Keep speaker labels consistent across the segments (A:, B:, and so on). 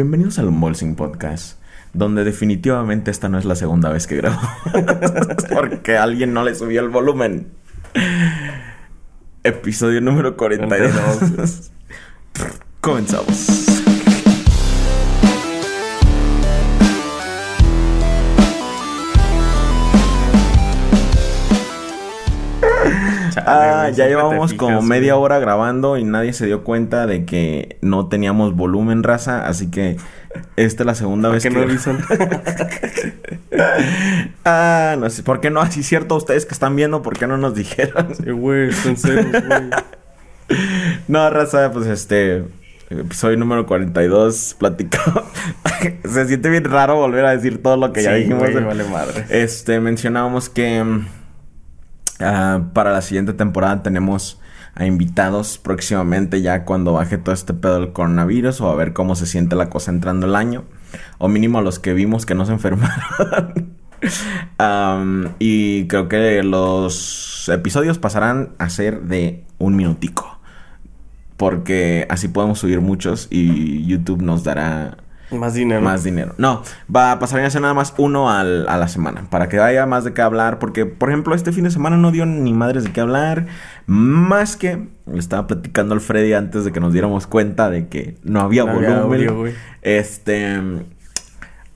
A: Bienvenidos al Unbolsing Podcast, donde definitivamente esta no es la segunda vez que grabo. Porque alguien no le subió el volumen. Episodio número 42. Comenzamos. Ah, ya llevamos como media hora grabando y nadie se dio cuenta de que no teníamos volumen raza, así que esta es la segunda vez
B: que
A: que
B: no avisan.
A: ah, no sé, ¿por qué no? Así es cierto, ustedes que están viendo, ¿por qué no nos dijeron?
B: Sí, güey,
A: no, raza, pues este episodio número 42 platicado. se siente bien raro volver a decir todo lo que ya dijimos.
B: güey, vale madre.
A: Este, mencionábamos que ah, para la siguiente temporada tenemos a invitados próximamente ya cuando baje todo este pedo del coronavirus o a ver cómo se siente la cosa entrando el año. O mínimo los que vimos que no se enfermaron. Y creo que los episodios pasarán a ser de un minutico. Porque así podemos subir muchos y YouTube nos dará
B: Más dinero.
A: más dinero. No, va a pasar a ser nada más uno al- a la semana. Para que haya más de qué hablar. Porque, por ejemplo, este fin de semana no dio ni madres de qué hablar. Más que le estaba platicando al Freddy antes de que nos diéramos cuenta de que no había
B: No había
A: volumen.
B: audio, güey.
A: este.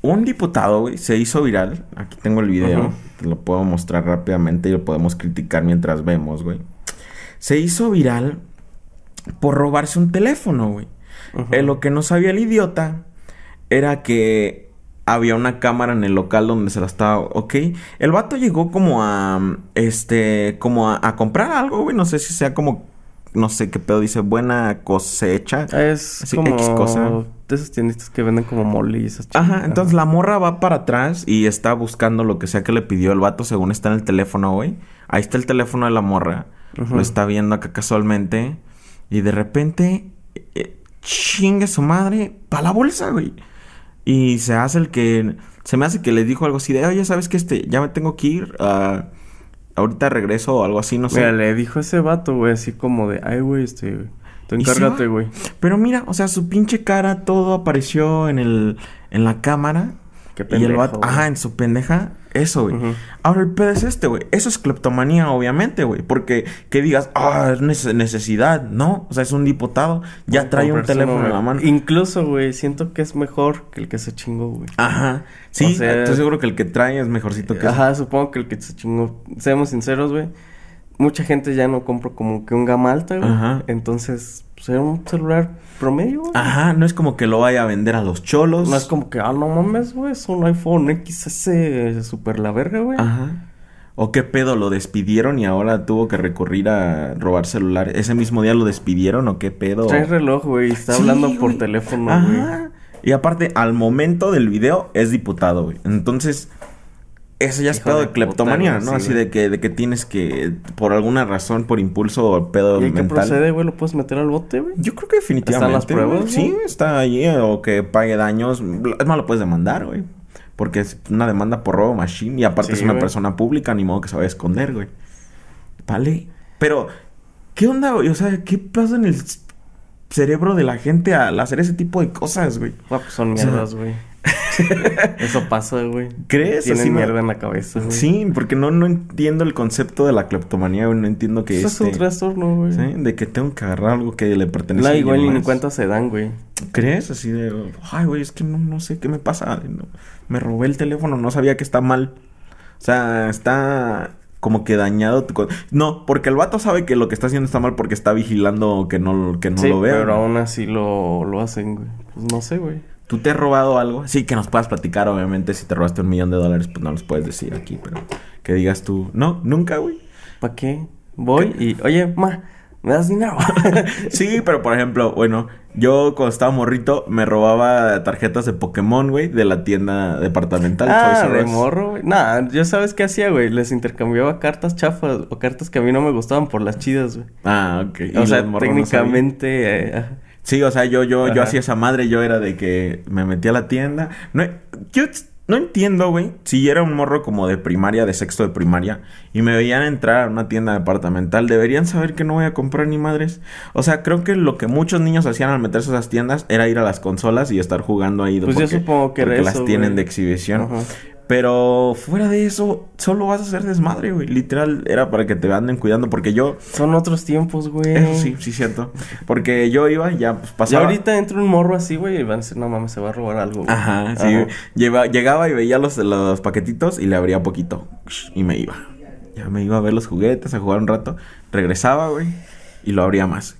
A: Un diputado, güey, se hizo viral. Aquí tengo el video. Te lo puedo mostrar rápidamente y lo podemos criticar mientras vemos, güey. Se hizo viral por robarse un teléfono, güey. Eh, lo que no sabía el idiota era que había una cámara en el local donde se la estaba, ¿ok? El vato llegó como a, este, como a, a comprar algo, güey. No sé si sea como, no sé qué pedo dice, buena cosecha.
B: Es
A: Sí,
B: como
A: X cosa.
B: de esas tienditas que venden como esas
A: Ajá, entonces la morra va para atrás y está buscando lo que sea que le pidió el vato, según está en el teléfono, güey. Ahí está el teléfono de la morra. Lo está viendo acá casualmente. Y de repente, eh, chingue su madre, pa' la bolsa, güey. Y se hace el que. Se me hace que le dijo algo así de, oye, ¿sabes qué? Este, ya me tengo que ir. ah, ahorita regreso o algo así, no sé.
B: Mira, le dijo ese vato, güey, así como de, ay, güey, este, tú
A: Y se
B: encárgate, güey.
A: Pero mira, o sea, su pinche cara, todo apareció en el. en la cámara.
B: Qué
A: y el
B: pendejo,
A: vato,
B: güey.
A: ajá, en su pendeja, eso, güey. Ahora el pedo es este, güey. Eso es cleptomanía, obviamente, güey. Porque que digas, ah, es nece- necesidad, ¿no? O sea, es un diputado, ya trae un teléfono en la mano.
B: Incluso, güey, siento que es mejor que el que se chingó, güey.
A: Ajá. Sí,
B: O sea-
A: estoy seguro que el que trae es mejorcito que
B: Ajá, supongo que el que se chingó. Seamos sinceros, güey. Mucha gente ya no compra como que un gama alta, güey.
A: Ajá.
B: Entonces, era un celular promedio, güey.
A: Ajá, no es como que lo vaya a vender a los cholos.
B: No es como que, ah, no mames, güey, es un iPhone XS super la verga, güey.
A: Ajá. O qué pedo, lo despidieron y ahora tuvo que recurrir a robar celular. Ese mismo día lo despidieron o qué pedo.
B: Trae reloj, güey, y está
A: Sí,
B: hablando por
A: güey.
B: teléfono, güey.
A: Ajá. Y aparte, al momento del video es diputado, güey. Entonces, eso ya es
B: Hijo
A: pedo
B: de
A: de cleptomanía,
B: puta,
A: ¿no?
B: sí,
A: Así de que, de que tienes que, por alguna razón, por impulso o pedo
B: ¿Y qué
A: mental.
B: procede, güey? ¿Lo puedes meter al bote, güey?
A: Yo creo que definitivamente.
B: ¿Están las pruebas.
A: Sí, está allí. O que pague daños. Es más, lo puedes demandar, güey. Porque es una demanda por robo machine. Y aparte
B: Sí,
A: es una persona pública, ni modo que se vaya a esconder, güey. Vale. Pero, ¿qué onda, güey? O sea, ¿qué pasa en el cerebro de la gente al hacer ese tipo de cosas, güey?
B: Ah, pues son mierdas, güey. Eso pasa, güey.
A: ¿Crees?
B: Tienen
A: Así no-
B: mierda en la cabeza, güey.
A: Sí, porque no, no entiendo el concepto de la cleptomanía, güey. No entiendo que
B: Eso es un
A: este...
B: trastorno, güey.
A: ¿sí? De que tengo que agarrar algo que le pertenece
B: No,
A: a
B: igual ni cuenta se dan, güey.
A: ¿Crees? Así de, ay, güey, es que no, no sé qué me pasa. no, me robé el teléfono, no sabía que está mal. O sea, está como que dañado. tu No, porque el vato sabe que lo que está haciendo está mal porque está vigilando que no, que no
B: sí,
A: lo vea.
B: pero aún así lo, lo hacen, güey. Pues no sé, güey.
A: ¿Tú te has robado algo? Sí, que nos puedas platicar, obviamente. Si te robaste un millón de dólares, pues no los puedes decir aquí, pero que digas tú, no, nunca, güey.
B: ¿Para qué? Voy y, oye, ma, ¿me das dinero?
A: Sí, pero por ejemplo, bueno, yo cuando estaba morrito me robaba tarjetas de Pokémon, güey, de la tienda departamental.
B: ah, de morro, güey. Nah, yo sabes qué hacía, güey. Les intercambiaba cartas chafas o cartas que a mí no me gustaban por las chidas, güey.
A: Ah, ok.
B: O sea,
A: morros no Sí, o sea, yo, yo, yo hacía esa madre, yo era de que me metía a la tienda. No, yo no entiendo, güey, si era un morro como de primaria, de sexto de primaria, y me veían entrar a una tienda departamental, deberían saber que no voy a comprar ni madres. O sea, creo que lo que muchos niños hacían al meterse a esas tiendas era ir a las consolas y estar jugando ahí.
B: Pues yo supongo que
A: porque
B: era
A: las
B: eso,
A: tienen de exhibición.
B: Ajá.
A: Pero fuera de eso, solo vas a hacer desmadre, güey. Literal, era para que te anden cuidando, porque yo...
B: Son otros tiempos, güey.
A: Eso sí, sí, cierto. Porque yo iba, ya pues
B: Ya
A: pasaba...
B: ahorita entra un morro así, güey, y van a decir, no mames, se va a robar algo. güey".
A: Ajá, sí. Lleva- llegaba y veía los, los paquetitos y le abría poquito. Y me iba. Ya me iba a ver los juguetes, a jugar un rato. Regresaba, güey. Y lo abría más.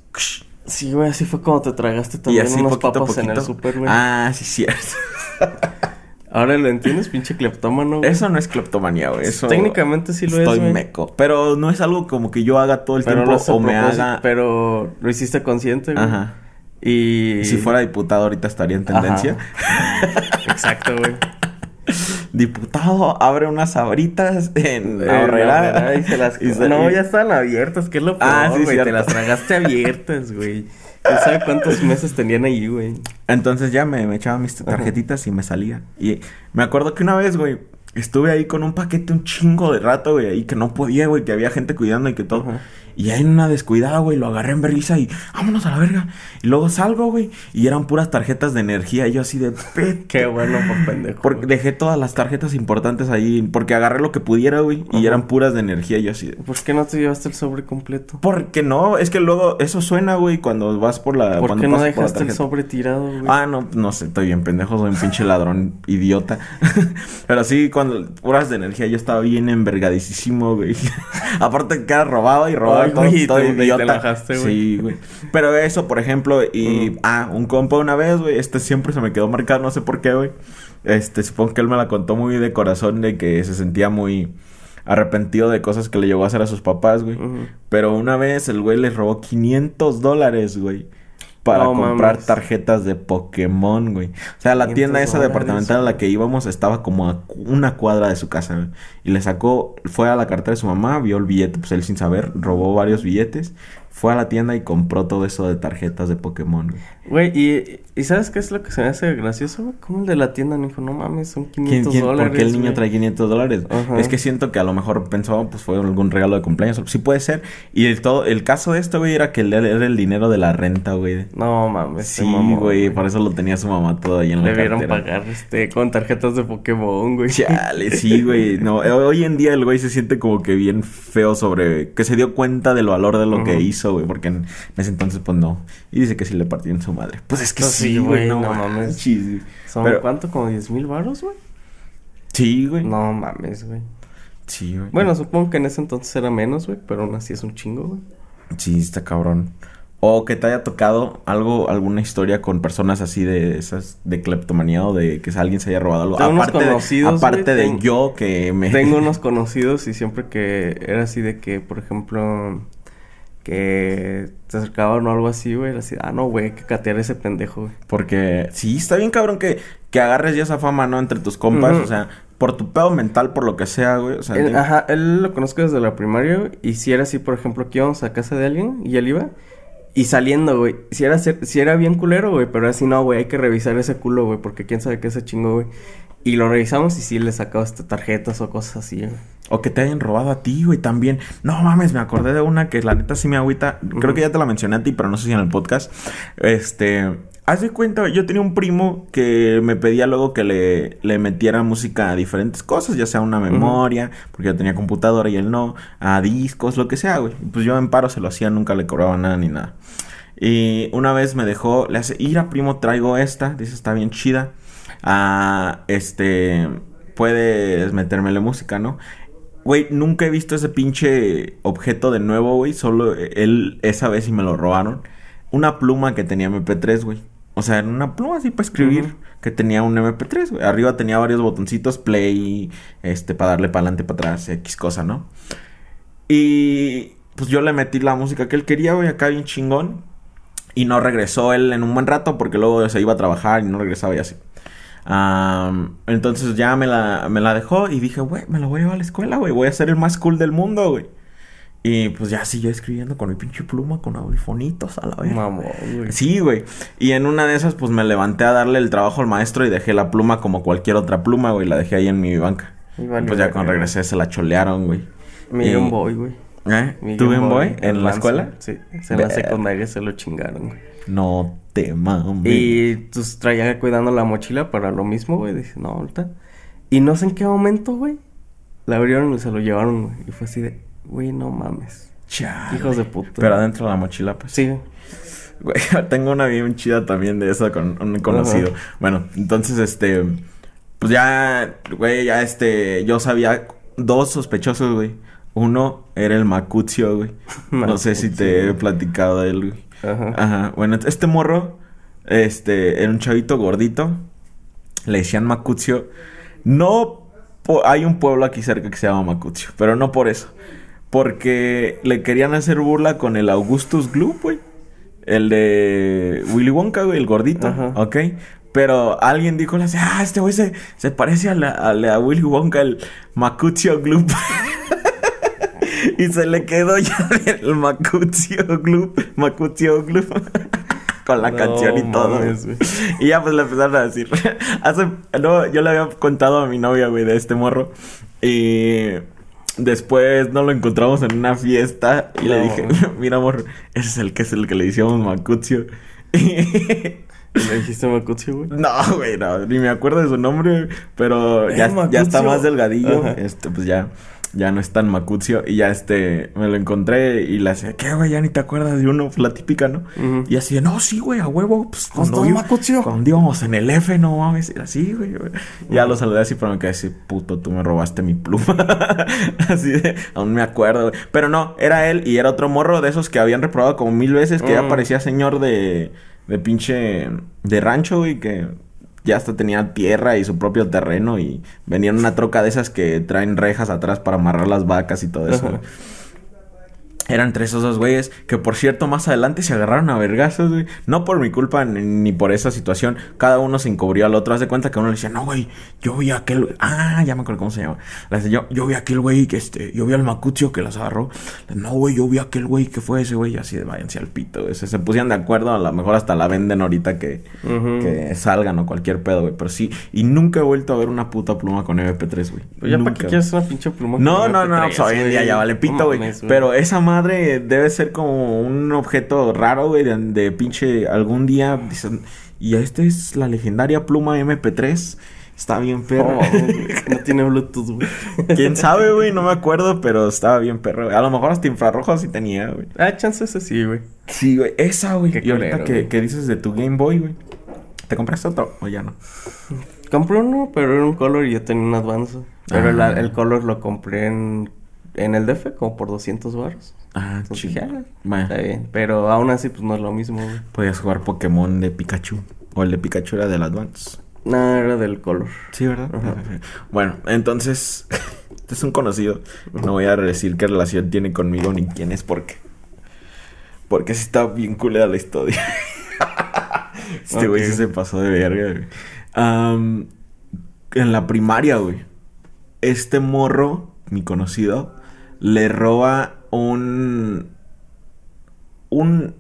B: Sí, güey, así fue como te tragaste
A: Y
B: también
A: así
B: unos
A: poquito
B: papas en el super, güey.
A: Ah, sí, cierto.
B: Ahora lo entiendes, pinche cleptómano, güey.
A: Eso no es cleptomanía, güey. Eso...
B: Técnicamente sí lo es,
A: Estoy meco. Pero no es algo como que yo haga todo el
B: Pero
A: tiempo o me haga...
B: Pero lo hiciste consciente, güey.
A: Ajá.
B: Y...
A: Si fuera diputado ahorita estaría en tendencia.
B: Exacto, güey.
A: Diputado abre unas sabritas en
B: Eh, la y se las...
A: Y
B: No, ya estaban abiertas, que es lo peor,
A: Ah, sí,
B: güey. Te las tragaste abiertas, güey. ¿Quién sabe cuántos meses tenían ahí, güey?
A: Entonces ya me, me echaba mis tarjetitas y me salía. Y me acuerdo que una vez, güey, estuve ahí con un paquete un chingo de rato, güey, ahí que no podía, güey, que había gente cuidando y que todo.
B: Ajá.
A: Y ahí en una descuidada, güey, lo agarré en berriza y vámonos a la verga. Y luego salgo, güey, y eran puras tarjetas de energía. Y yo así de pet.
B: Qué bueno por pendejo.
A: Porque dejé todas las tarjetas importantes ahí, porque agarré lo que pudiera, güey, y eran puras de energía. Y yo así de.
B: ¿Por qué no te llevaste el sobre completo?
A: Porque no, es que luego eso suena, güey, cuando vas por la.
B: ¿Por qué no dejaste el sobre tirado, güey?
A: Ah, no, no sé, estoy bien pendejo, soy un pinche ladrón idiota. Pero sí, cuando horas de energía yo estaba bien envergadísimo, güey. Aparte que era robado y robaba
B: Ay,
A: todo,
B: güey,
A: todo
B: te- te
A: idiota.
B: güey.
A: Sí, güey. Pero eso, por ejemplo, y
B: Ujú.
A: ah, un compa una vez, güey, este siempre se me quedó marcado, no sé por qué, güey. Este, supongo que él me la contó muy de corazón de que se sentía muy arrepentido de cosas que le llegó a hacer a sus papás, güey. Pero una vez el güey les robó 500 dólares, güey. Para
B: No
A: comprar
B: mames.
A: tarjetas de Pokémon, güey. O sea, la
B: 500
A: tienda esa departamental a la que íbamos estaba como a una cuadra de su casa, güey. Y le sacó, fue a la cartera de su mamá, vio el billete, pues él sin saber, robó varios billetes. Fue a la tienda y compró todo eso de tarjetas de Pokémon, güey.
B: ¿y, ¿y sabes qué es lo que se me hace gracioso, güey? ¿Cómo el de la tienda me dijo, no mames, son 500
A: ¿Quién, quién,
B: dólares,
A: ¿Por qué el niño
B: güey"?
A: trae 500 dólares?
B: Ajá.
A: Es que siento que a lo mejor pensó, pues fue algún regalo de cumpleaños. Sí puede ser. Y el, todo, el caso de esto, güey, era que era el dinero de la renta, güey.
B: No mames,
A: Sí,
B: mamó,
A: güey, por eso lo tenía su mamá todo ahí en la
B: Debieron
A: cartera.
B: pagar, este, con tarjetas de Pokémon, güey.
A: Chale, sí, güey. No, hoy en día el güey se siente como que bien feo sobre... Que se dio cuenta del valor de lo que
B: Ujú.
A: Hizo, güey. Porque en, ese entonces, pues no. Y dice que sí le partió en su madre. Pues es que
B: Pues
A: sí, güey. No,
B: no
A: mames. Sí,
B: ¿Son
A: Pero-
B: cuánto? ¿Como 10 mil baros, güey?
A: Sí, güey.
B: No mames, güey.
A: Sí, güey.
B: Bueno, supongo que en ese entonces era menos, güey, pero aún así es un chingo, güey.
A: Sí, está cabrón. O que te haya tocado algo, alguna historia con personas así de esas, de cleptomanía o de que alguien se haya robado algo.
B: Tengo unos
A: aparte de,
B: conocidos,
A: aparte
B: güey,
A: de
B: ten-
A: yo que me...
B: Tengo unos conocidos y siempre que era así de que, por ejemplo, que te acercaban o algo así, güey, así, ah, no, güey, hay que catear a ese pendejo, güey.
A: Porque sí, está bien cabrón que, que agarres ya esa fama, ¿no? Entre tus compas, o sea, por tu pedo mental, por lo que sea, güey. O sea,
B: Él-
A: digo-
B: ajá, él lo conozco desde la primaria, güey, y si era así, por ejemplo, que íbamos a casa de alguien y él iba, y saliendo, güey, si era, si era bien culero, güey, pero así no, güey, hay que revisar ese culo, güey, porque quién sabe qué se chingo, güey. Y lo revisamos y sí le sacaba hasta tarjetas o cosas así, güey.
A: O que te hayan robado a ti, güey, también. No mames, me acordé de una que la neta sí me agüita. Creo que ya te la mencioné a ti, pero no sé si en el podcast. Este. Haz de cuenta, yo tenía un primo que me pedía luego que le, le metiera música a diferentes cosas, ya sea una memoria, porque yo tenía computadora y él no, a discos, lo que sea, güey. Pues yo en paro se lo hacía, nunca le cobraba nada ni nada. Y una vez me dejó, le hace, ir a primo, traigo esta, dice, está bien chida. Ah, este, puedes metérmele música, ¿no? Güey, nunca he visto ese pinche objeto de nuevo, güey. Solo él, esa vez sí me lo robaron. Una pluma que tenía MP3, güey. O sea, era una pluma así para escribir. Que tenía un MP3, güey. Arriba tenía varios botoncitos, play, este, para darle para adelante, para atrás, X cosa, ¿no? Y pues yo le metí la música que él quería, güey, acá bien chingón. Y no regresó él en un buen rato porque luego se iba a trabajar y no regresaba y así. Am, entonces ya me la, me la dejó y dije, güey, me la voy a llevar a la escuela, güey. Voy a ser el más cool del mundo, güey. Y pues ya siguió escribiendo con mi pinche pluma, con audifonitos a la vez.
B: Mamón, güey.
A: Sí, güey. Y en una de esas, pues me levanté a darle el trabajo al maestro y dejé la pluma como cualquier otra pluma, güey. La dejé ahí en mi banca.
B: Y
A: pues ya cuando regresé se la cholearon, güey.
B: Mi
A: Y-
B: Boy, güey.
A: ¿Eh?
B: Mi
A: ¿Tu
B: Game
A: Boy en la escuela?
B: Sí. En la secundaria se lo chingaron, güey.
A: No te mames.
B: Y pues traía cuidando la mochila para lo mismo, güey. Dice, no, ahorita. Y no sé en qué momento, güey. La abrieron y se lo llevaron, güey. Y fue así de, güey, no mames.
A: Chale.
B: Hijos de puta.
A: Pero adentro de la mochila, pues.
B: Sí.
A: Güey, tengo una bien chida también de eso con un conocido.
B: Ajá.
A: Bueno, entonces, este... Pues ya, güey, ya este... Yo sabía dos sospechosos, güey. Uno era el Macucio, güey. No sé si te he platicado de él, güey.
B: Ajá.
A: Ajá. Bueno, este morro, este, era un chavito gordito. Le decían Macucio. No, hay un pueblo aquí cerca que se llama Macucio, pero no por eso. Porque le querían hacer burla con el Augustus Gloop, güey. El de Willy Wonka, güey, el gordito,
B: Ajá.
A: ¿ok? Pero alguien dijo, ah, este güey se, se parece a, la, a, la Willy Wonka, el Macucio Gloop. y se le quedó ya el Macucio Gloop, Macucio Gloop. Con la
B: No
A: canción y todo.
B: güey.
A: Y ya pues le empezaron a decir. Hace, no, yo le había contado a mi novia, güey, de este morro. Y después no lo encontramos en una fiesta. Y le dije, mira, amor, ese es el que es el que le decíamos Macucio.
B: ¿Le dijiste Macucio, güey?
A: no, güey, no, ni me acuerdo de su nombre, pero ya, ya está más delgadillo.
B: Ajá.
A: Este, pues ya, ya no es tan Macucio. Y ya este, me lo encontré y le decía, ¿qué, güey? Ya ni te acuerdas de uno, la típica, ¿no? Y así de, no, sí, güey, a huevo, pues cuando, iba-
B: Macucio?
A: cuando íbamos en el F, no mames, así, güey. güey. Ya lo saludé así, pero me quedé así, puto, tú me robaste mi pluma. así de, aún me acuerdo, güey. Pero no, era él y era otro morro de esos que habían reprobado como mil veces, que ya
B: Mm.
A: parecía señor de, de pinche, de rancho, güey, que ya hasta tenía tierra y su propio terreno y venía en una troca de esas que traen rejas atrás para amarrar las vacas y todo eso. Eran tres esos dos güeyes que, por cierto, más adelante se agarraron a vergazos, güey. No por mi culpa ni, por esa situación. Cada uno se encubrió al otro. Haz de cuenta que uno le decía, no, güey, yo vi a aquel... Ah, ya me acuerdo cómo se llama. Le decía, yo, yo vi a aquel güey que, este... Yo vi al Macucio que las agarró. No, güey, yo vi a aquel güey que fue ese güey. Y así de, váyanse al pito, güey. Se, se pusieron de acuerdo. A lo mejor hasta la venden ahorita que, salgan o cualquier pedo, güey. Pero sí. Y nunca he vuelto a ver una puta pluma con MP3, güey.
B: Pues ya para qué quieres una pinche pluma.
A: no,
B: con
A: no, no,
B: MP3,
A: pues hoy en día ya vale pito,
B: No
A: güey. Pero esa madre debe ser como un objeto raro, güey, de, de pinche algún día dicen, y esta es la legendaria pluma MP3. Está bien perro.
B: No, güey, no tiene Bluetooth, güey.
A: ¿Quién sabe, güey? No me acuerdo, pero estaba bien perro. güey. A lo mejor hasta infrarrojo sí tenía, güey.
B: Ah, chance ese sí, güey.
A: Sí, güey. Esa, güey.
B: Qué
A: Y ahorita
B: culero,
A: que,
B: güey.
A: que dices de tu Game Boy, güey. ¿Te compraste otro o ya no?
B: Compré uno, pero era un color y yo tenía un advance. Pero el,
A: Ah.
B: el color lo compré en, en el DF como por 200 baros.
A: Ah,
B: Entonces dije, ah, está bien. Pero aún así, pues no es lo mismo, güey.
A: podías jugar Pokémon de Pikachu. O el de Pikachu era del Advance.
B: No, era del color.
A: Sí, ¿verdad?
B: Ajá.
A: Bueno, entonces, este es un conocido. No voy a decir qué relación tiene conmigo ni quién es porque. Porque sí está bien culera la historia. este güey sí
B: Ok.
A: se pasó de verga, güey. En la primaria, güey. Este morro, mi conocido, le roba un. Un.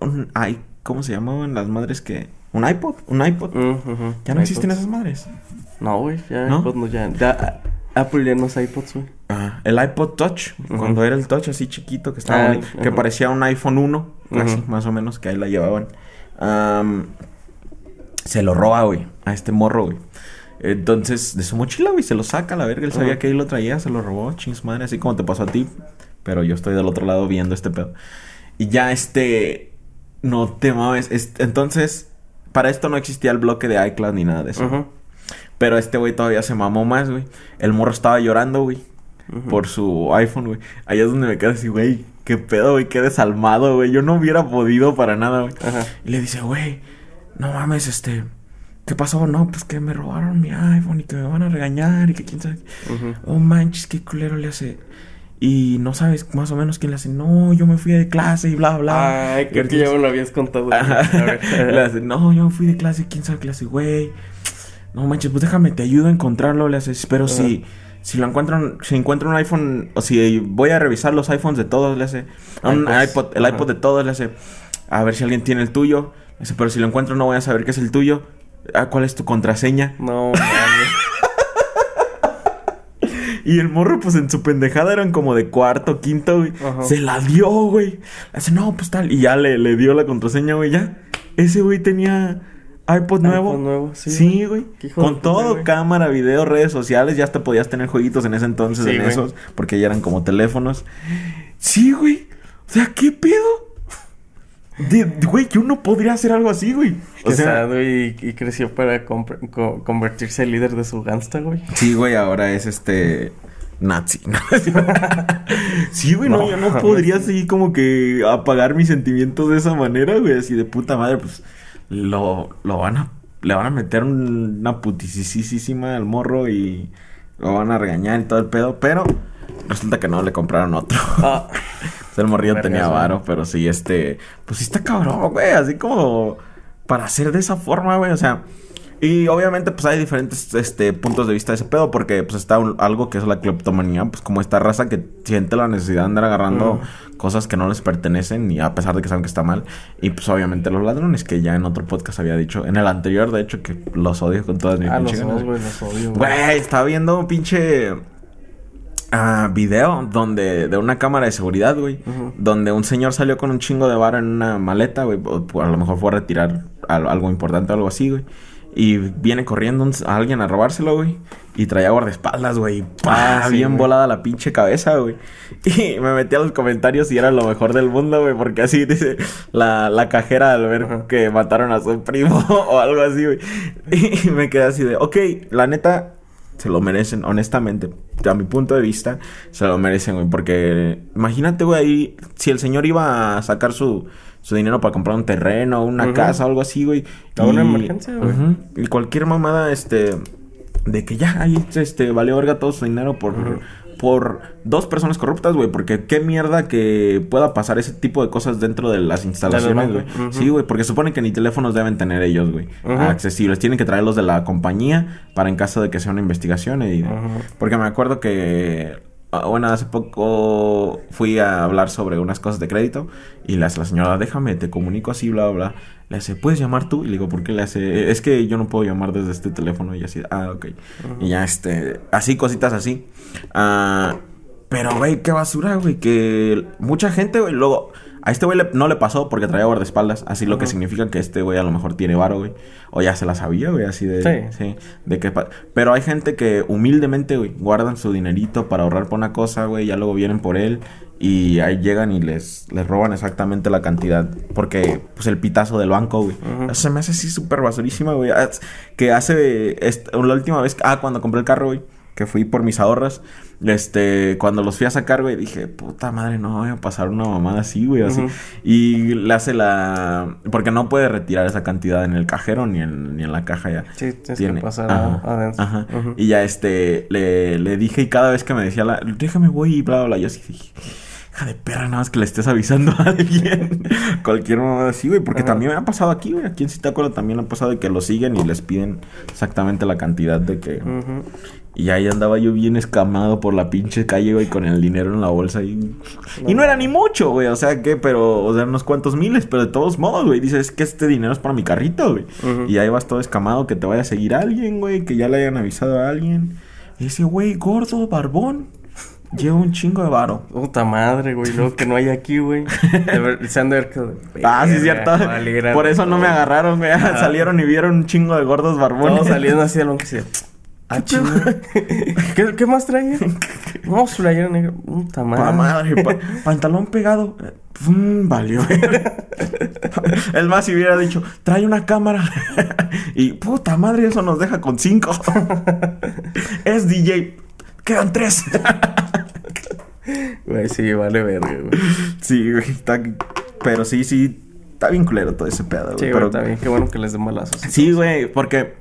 A: Un. ay, ¿cómo se llamaban las madres que.? Un iPod, un iPod.
B: Mm.
A: Ya no existen
B: iPods.
A: esas madres.
B: No, güey, ya
A: ¿No?
B: iPod no ya. ya Apple ya no es iPods, güey.
A: Ah, el iPod Touch, cuando era el Touch así chiquito, que estaba
B: Ah,
A: bonito, que parecía un iPhone 1, casi, más o menos, que ahí la llevaban. Se lo roba, güey, a este morro, güey. Entonces, de su mochila, güey, se lo saca a la verga. Él sabía
B: Ujú.
A: que ahí lo traía, se lo robó, chings madre, así como te pasó a ti. Pero yo estoy del otro lado viendo este pedo. Y ya este. No te mames. es- entonces, para esto no existía el bloque de iCloud ni nada de eso. Pero este güey todavía se mamó más, güey. El morro estaba llorando, güey. Por su iPhone, güey. Ahí es donde me quedo así, güey. Qué pedo, güey. Qué desalmado, güey. Yo no hubiera podido para nada, güey. Y le dice, güey, no mames, este. ¿Qué pasó? No, pues que me robaron mi iPhone y que me van a regañar y que quién sabe.
B: Ujú.
A: Oh manches, qué culero le hace. Y no sabes más o menos quién le hace. No, yo me fui de clase y bla, bla.
B: Ay, creo que ya me lo habías contado.
A: Le hace, no, yo me fui de clase, quién sabe qué le hace, güey. No manches, pues déjame, te ayudo a encontrarlo. Le haces, pero si, si lo encuentro, si encuentro un iPhone, o si voy a revisar los iPhones de todos, le hace, un iPod, el iPod de todos, le hace, a ver si alguien tiene el tuyo, Le dice, pero si lo encuentro no voy a saber que es el tuyo, ah, ¿cuál es tu contraseña?
B: No, mames.
A: Y el morro, pues en su pendejada eran como de cuarto, quinto, güey.
B: Ajá.
A: Se la dio, güey. Dice, no, pues tal. Y ya le, le dio la contraseña, güey, ya. Ese güey tenía iPod nuevo.
B: iPod nuevo, sí,
A: Sí, güey. Con todo, cámara, video, redes sociales. Ya hasta podías tener jueguitos en ese entonces,
B: Sí,
A: en
B: güey.
A: esos. Porque ya eran como teléfonos. Sí, güey. O sea, ¿qué pedo? Güey, yo no podría hacer algo así, güey. O sea,
B: sad, güey, y, y creció para co- convertirse en líder de su gangsta, güey.
A: Sí, güey, ahora es este. Nazi. sí, güey, no,
B: No,
A: yo no podría así como que apagar mis sentimientos de esa manera, güey, así de puta madre, pues lo, lo van a. Le van a meter un- una putisísima al morro y lo van a regañar y todo el pedo, pero resulta que no le compraron otro.
B: Ah,
A: el morrillo
B: Vergas,
A: tenía
B: güey.
A: varo, pero sí, este... Pues sí está cabrón, güey. Así como... Para hacer de esa forma, güey. O sea... Y obviamente, pues hay diferentes este, puntos de vista de ese pedo. Porque, pues, está un- algo que es la cleptomanía. Pues, como esta raza que siente la necesidad de andar agarrando cosas que no les pertenecen. Y a pesar de que saben que está mal. Y, pues, obviamente, los ladrones. Que ya en otro podcast había dicho. En el anterior, de hecho, que los odio con todas mis
B: ah, los
A: pinches ganas.
B: güey, los odio,
A: Güey, estaba viendo un pinche ah, video donde de una cámara de seguridad, güey, donde un señor salió con un chingo de vara en una maleta, güey, a lo mejor fue a retirar al- algo importante o algo así, güey. Y viene corriendo un- a alguien a robárselo, güey. Y traía guardaespaldas, güey. y ¡pah!
B: Ah, sí,
A: bien
B: güey.
A: volada la pinche cabeza, güey. Y me metí a los comentarios y era lo mejor del mundo, güey. Porque así dice la, la cajera al ver
B: Ajá.
A: que mataron a su primo o algo así, güey. Y me quedé así de, ok, la neta, se lo merecen, honestamente. A mi punto de vista, se lo merecen, güey. Porque imagínate, güey, ahí, si el señor iba a sacar su, su dinero para comprar un terreno, una
B: Ujú.
A: casa, algo así, güey.
B: Una emergencia, güey.
A: Y cualquier mamada, este, de que ya ahí, este, valió verga todo su dinero por... Por dos personas corruptas, güey. Porque qué mierda que pueda pasar ese tipo de cosas dentro de las instalaciones, güey. Sí, güey. Porque supone que ni teléfonos deben tener ellos, güey. Accesibles. Tienen que traerlos de la compañía para en caso de que sea una investigación. Y... Porque me acuerdo que... ah, Bueno, hace poco fui a hablar sobre unas cosas de crédito y hace la señora, déjame, te comunico así, bla, bla, bla. Le hace, ¿puedes llamar tú? Y le digo, ¿por qué le hace? Es que yo no puedo llamar desde este teléfono y así, ah, ok. Y ya, este, así, cositas así. Ah, pero, güey, qué basura, güey, que mucha gente, güey, luego... A este güey le- no le pasó porque traía guardaespaldas, así lo que significa que este güey a lo mejor tiene varo, güey. O ya se la sabía, güey, así de...
B: Sí.
A: Sí, de que... Pero hay gente que humildemente, güey, guardan su dinerito para ahorrar por una cosa, güey, ya luego vienen por él y ahí llegan y les, les roban exactamente la cantidad. Porque, pues, el pitazo del banco, güey.
B: Ujú.
A: Se me hace así súper basurísima, güey. Que hace... la última vez... Ah, cuando compré el carro, güey. Que fui por mis ahorros. Este... Cuando los fui a sacar, güey, dije... Puta madre, no voy a pasar una mamada así, güey, así. Y le hace la... Porque no puede retirar esa cantidad en el cajero ni en, ni en la caja ya.
B: Sí, tienes
A: Tiene-
B: que pasar
A: ajá,
B: a- adentro.
A: Ajá.
B: Ujú.
A: Y ya este, le, le dije y cada vez que me decía la, déjame voy y bla, bla, bla, yo así dije, hija de perra, nada más que le estés avisando a alguien. Cualquier mamada así, güey, porque
B: Ajá.
A: también me ha pasado aquí, güey, aquí en Citácuaro también ha pasado de que lo siguen y les piden exactamente la cantidad de que... Y ahí andaba yo bien escamado por la pinche calle, güey, con el dinero en la bolsa y... Y no era ni mucho, güey, o sea que, pero, o sea, unos cuantos miles, pero de todos modos, güey, dices que este dinero es para mi carrito, güey. Y ahí vas todo escamado, que te vaya a seguir alguien, güey, que ya le hayan avisado a alguien. Y ese güey gordo, barbón, lleva un chingo de varo.
B: Puta madre, güey. Luego que no hay aquí, güey. Se han de ver que...
A: Ah, sí, es cierto. Por eso no me agarraron, güey. Salieron y vieron un chingo de gordos barbones.
B: Todos saliendo así de lo que sea. Ah. ¿Qué, ¿Qué más traía? No, su playera negra. Puta madre.
A: Pa' madre, pa- pantalón pegado. Pum, valió. El más si hubiera dicho, trae una cámara. y puta madre, eso nos deja con cinco. es DJ. Quedan tres.
B: Güey, sí, vale verga, güey.
A: sí, güey, está. Pero sí, sí. Está bien culero todo ese pedo, güey.
B: Sí,
A: pero
B: está bien. Qué bueno que les den balazos.
A: Sí, güey, porque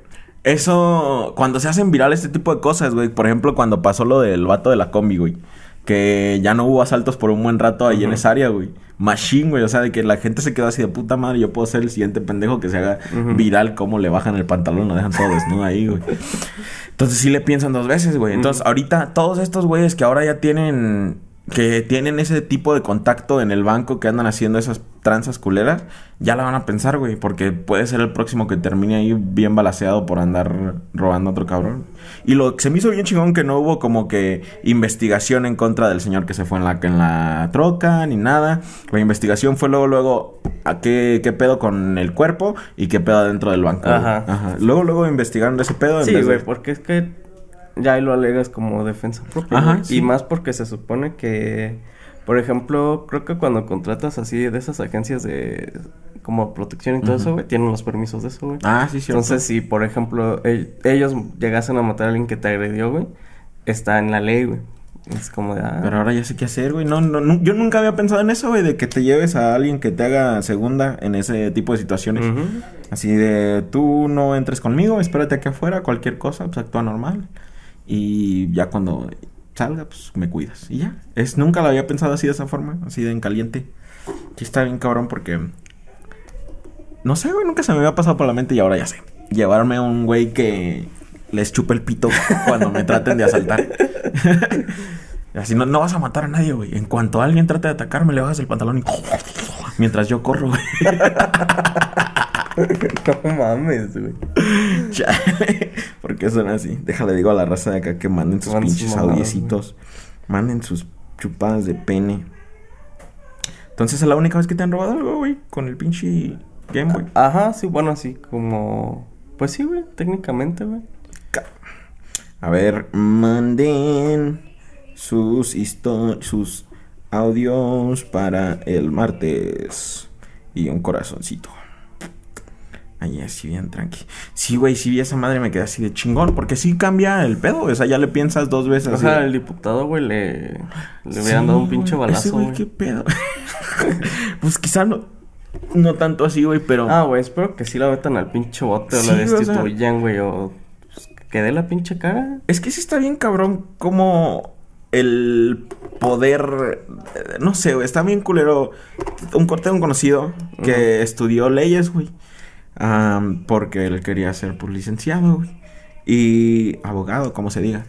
A: eso, cuando se hacen viral este tipo de cosas, güey, por ejemplo, cuando pasó lo del vato de la combi, güey, que ya no hubo asaltos por un buen rato ahí en esa área, güey. Machine, güey. O sea, de que la gente se quedó así de puta madre. Yo puedo ser el siguiente pendejo que se haga viral cómo le bajan el pantalón, lo dejan todo desnudo ahí, güey. Entonces sí le piensan dos veces, güey. Entonces ahorita todos estos güeyes que ahora ya tienen... Que tienen ese tipo de contacto en el banco que andan haciendo esas tranzas culeras, ya la van a pensar, güey, porque puede ser el próximo que termine ahí bien balaseado por andar robando a otro cabrón. Y lo que se me hizo bien chingón que no hubo como que investigación en contra del señor que se fue en la, en la troca ni nada. La investigación fue luego, luego, a qué, qué pedo con el cuerpo y qué pedo adentro del banco.
B: Ajá.
A: Ajá. Luego, luego investigaron ese pedo. en
B: Sí,
A: vez de-
B: güey, porque es que ya ahí lo alegas como defensa propia.
A: Ajá, sí.
B: Y más porque se supone que, por ejemplo, creo que cuando contratas así de esas agencias de como protección y todo eso, güey, tienen los permisos de eso, güey.
A: Ah, sí, cierto.
B: Entonces, si por ejemplo el- ellos llegasen a matar a alguien que te agredió, güey, está en la ley, güey. Es como de... ah,
A: Pero ahora ya sé qué hacer, güey. No, no, no, yo nunca había pensado en eso, güey, de que te lleves a alguien que te haga segunda en ese tipo de situaciones. Así de, tú no entres conmigo, espérate aquí afuera, cualquier cosa, pues actúa normal. Y ya cuando salga, pues me cuidas. Y ya. Es, nunca lo había pensado así de esa forma, así de en caliente. Sí está bien cabrón porque... No sé, güey, nunca se me había pasado por la mente y ahora ya sé. Llevarme a un güey que les chupe el pito cuando me traten de asaltar. Así no, no vas a matar a nadie, güey. En cuanto alguien trate de atacarme, le bajas el pantalón y... Mientras yo corro, güey.
B: no mames, güey.
A: Chale. ¿Por qué son así? Déjale, digo a la raza de acá que manden sus
B: Manden
A: pinches audiecitos. Manden sus chupadas de pene. Entonces, ¿es la única vez que te han robado algo, güey? Con el pinche Game Boy.
B: Ajá, sí, bueno, así como... Pues sí, güey, técnicamente, güey.
A: A ver, manden sus sus audios para el martes. Y un corazoncito. Ahí así bien tranqui. Sí, güey, sí vi esa madre me quedé así de chingón. Porque sí cambia el pedo. O sea, ya le piensas dos veces.
B: O sea,
A: de-
B: el diputado, güey, le, le
A: Sí,
B: hubieran dado un pinche
A: Ese
B: balazo,
A: güey, qué pedo. pues quizá no, no tanto así, güey, pero.
B: Ah, güey, espero que sí la metan al pinche bote o
A: Sí,
B: la
A: o sea-
B: destituyan, güey, o... Pues, que dé la pinche cara.
A: Es que sí está bien cabrón como el poder, no sé, güey, está bien culero. Un corte de un conocido que estudió leyes, güey. Porque él quería ser pues, licenciado, güey. Y abogado, como se diga.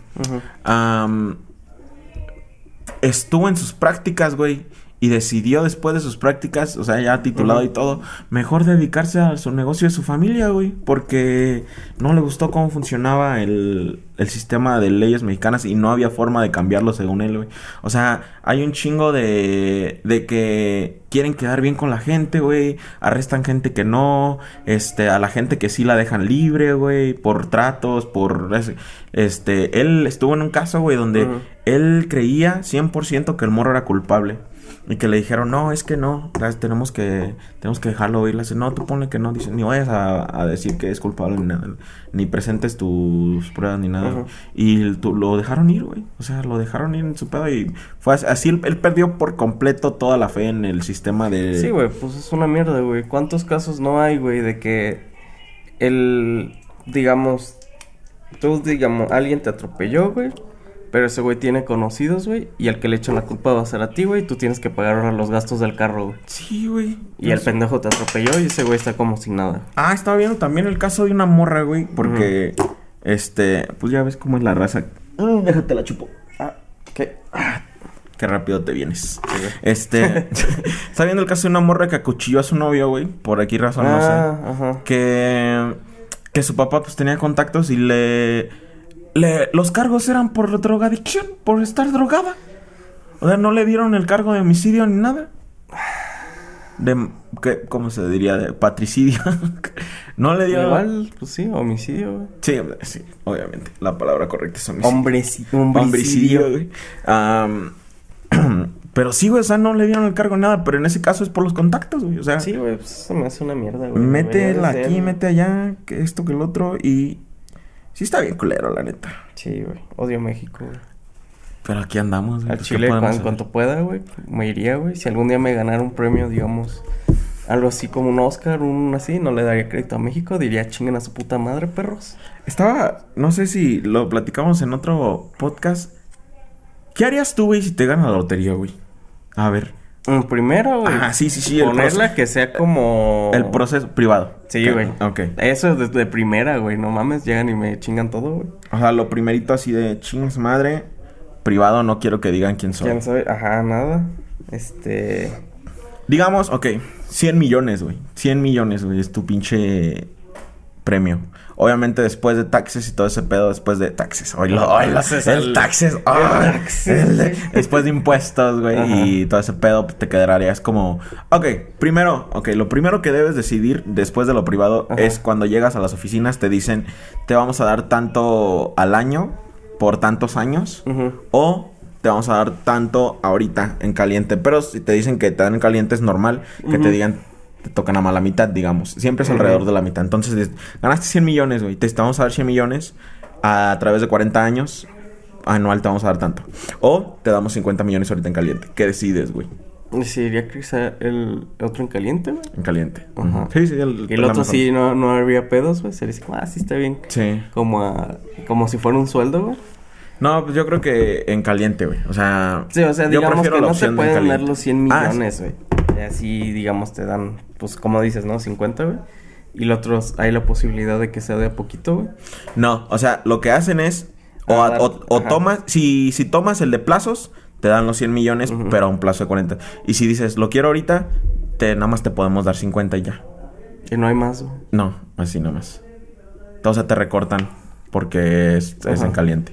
A: Estuvo en sus prácticas, güey. Y decidió después de sus prácticas, o sea, ya titulado y todo, mejor dedicarse a su negocio de su familia, güey. Porque no le gustó cómo funcionaba el, el sistema de leyes mexicanas y no había forma de cambiarlo según él, güey. O sea, hay un chingo de, de que quieren quedar bien con la gente, güey. Arrestan gente que no. Este, a la gente que sí la dejan libre, güey. Por tratos, por... Este, él estuvo en un caso, güey, donde él creía 100% que el morro era culpable. Y que le dijeron, no, es que no, tenemos que, tenemos que dejarlo ir. Le no, tú ponle que no. Dice, ni vayas a, a decir que es culpable ni nada. Ni presentes tus pruebas ni nada. Y tu- lo dejaron ir, güey. O sea, lo dejaron ir en su pedo y fue así. así él, él perdió por completo toda la fe en el sistema de...
B: Sí, güey, pues es una mierda, güey. ¿Cuántos casos no hay, güey, de que el, digamos, tú, digamos, alguien te atropelló, güey, pero ese güey tiene conocidos, güey, y el que le echan la culpa va a ser a ti, güey, y tú tienes que pagar ahora los gastos del carro, güey.
A: Sí, güey.
B: Y el pendejo te atropelló y ese güey está como sin nada.
A: Ah, estaba viendo también el caso de una morra, güey. Porque, este, pues ya ves cómo es la raza. Mm, déjate la chupo.
B: Ah, ¿qué?
A: Qué rápido te vienes. Este, está viendo el caso de una morra que acuchilló a su novio, güey. Por aquí razón, no sé.
B: Ah, ajá.
A: Que, que su papá, pues tenía contactos y le, le. Los cargos eran por drogadicción, por estar drogada. O sea, no le dieron el cargo de homicidio ni nada. De. ¿qué, ¿Cómo se diría? De patricidio. no le dieron.
B: Igual, pues sí, homicidio, güey.
A: Sí, sí, obviamente. La palabra correcta es homicidio.
B: Hombreci- hombricidio.
A: güey. Pero sí, güey, o sea, no le dieron el cargo ni nada, pero en ese caso es por los contactos, güey. O sea,
B: Sí, güey, pues eso me hace una mierda, güey.
A: métela aquí, mete allá, que esto, que el otro, y sí está bien culero, la neta.
B: Sí, güey. Odio México, güey.
A: Pero aquí andamos, güey.
B: Al
A: pues, ¿qué
B: Chile,
A: podemos
B: cuan-
A: hacer?
B: cuanto pueda, güey, me iría, güey. Si algún día me ganara un premio, digamos, algo así como un Oscar, un así, no le daría crédito a México. Diría, chinguen a su puta madre, perros.
A: Estaba, no sé si lo platicamos en otro podcast. ¿Qué harías tú, güey, si te ganas la lotería, güey? A ver.
B: Mm, Primero, güey.
A: Ah, sí, sí, sí.
B: Ponerla que sea como...
A: El proceso privado.
B: Sí, güey.
A: Ok.
B: Eso es de, de primera, güey. No mames, llegan y me chingan todo, güey.
A: O sea, lo primerito así de chingas madre. Privado, no quiero que digan quién soy.
B: ¿Quién sabe? Ajá, nada. Este...
A: Digamos, ok, 100 millones, güey. 100 millones, güey, es tu pinche premio. Obviamente después de taxes y todo ese pedo, después de taxes, oílo, oílo,
B: Taxes,
A: el
B: el-
A: taxes,
B: el taxes,
A: el de-
B: güey.
A: después de impuestos, güey, y todo ese pedo, pues, te quedarías como, ok, primero, ok, lo primero que debes decidir después de lo privado
B: Ajá.
A: es cuando llegas a las oficinas, te dicen, te vamos a dar tanto al año por tantos años, o te vamos a dar tanto ahorita en caliente. Pero si te dicen que te dan en caliente es normal que te digan te tocan a más la mitad, digamos. Siempre es alrededor de la mitad. Entonces, ganaste 100 millones, güey. Te vamos a dar 100 millones a, través de 40 años. Anual te vamos a dar tanto. O te damos 50 millones ahorita en caliente. ¿Qué decides, güey?
B: Decidiría que sea el otro en caliente, güey.
A: En caliente.
B: Ajá.
A: Sí, sí. El,
B: Y el otro sí no, no habría pedos, güey. Sería así como, ah, sí está bien.
A: Sí.
B: Como, a- como si fuera un sueldo, güey.
A: No, pues yo creo que en caliente, güey. O sea,
B: Sí, o sea, digamos que no
A: en
B: pueden dar los 100
A: Ah,
B: millones, güey. Y así, digamos, te dan, pues, como dices, ¿no? 50, güey. Y los otros, hay la posibilidad de que sea de a poquito, güey.
A: No, o sea, lo que hacen es. O,
B: Ah,
A: a- o- tomas. Si, si tomas el de plazos, te dan los 100 millones, pero a un plazo de 40. Y si dices, lo quiero ahorita, te, nada más te podemos dar 50 y ya.
B: Y no hay más, güey.
A: No, así nada más. O sea, te recortan porque es, es en caliente.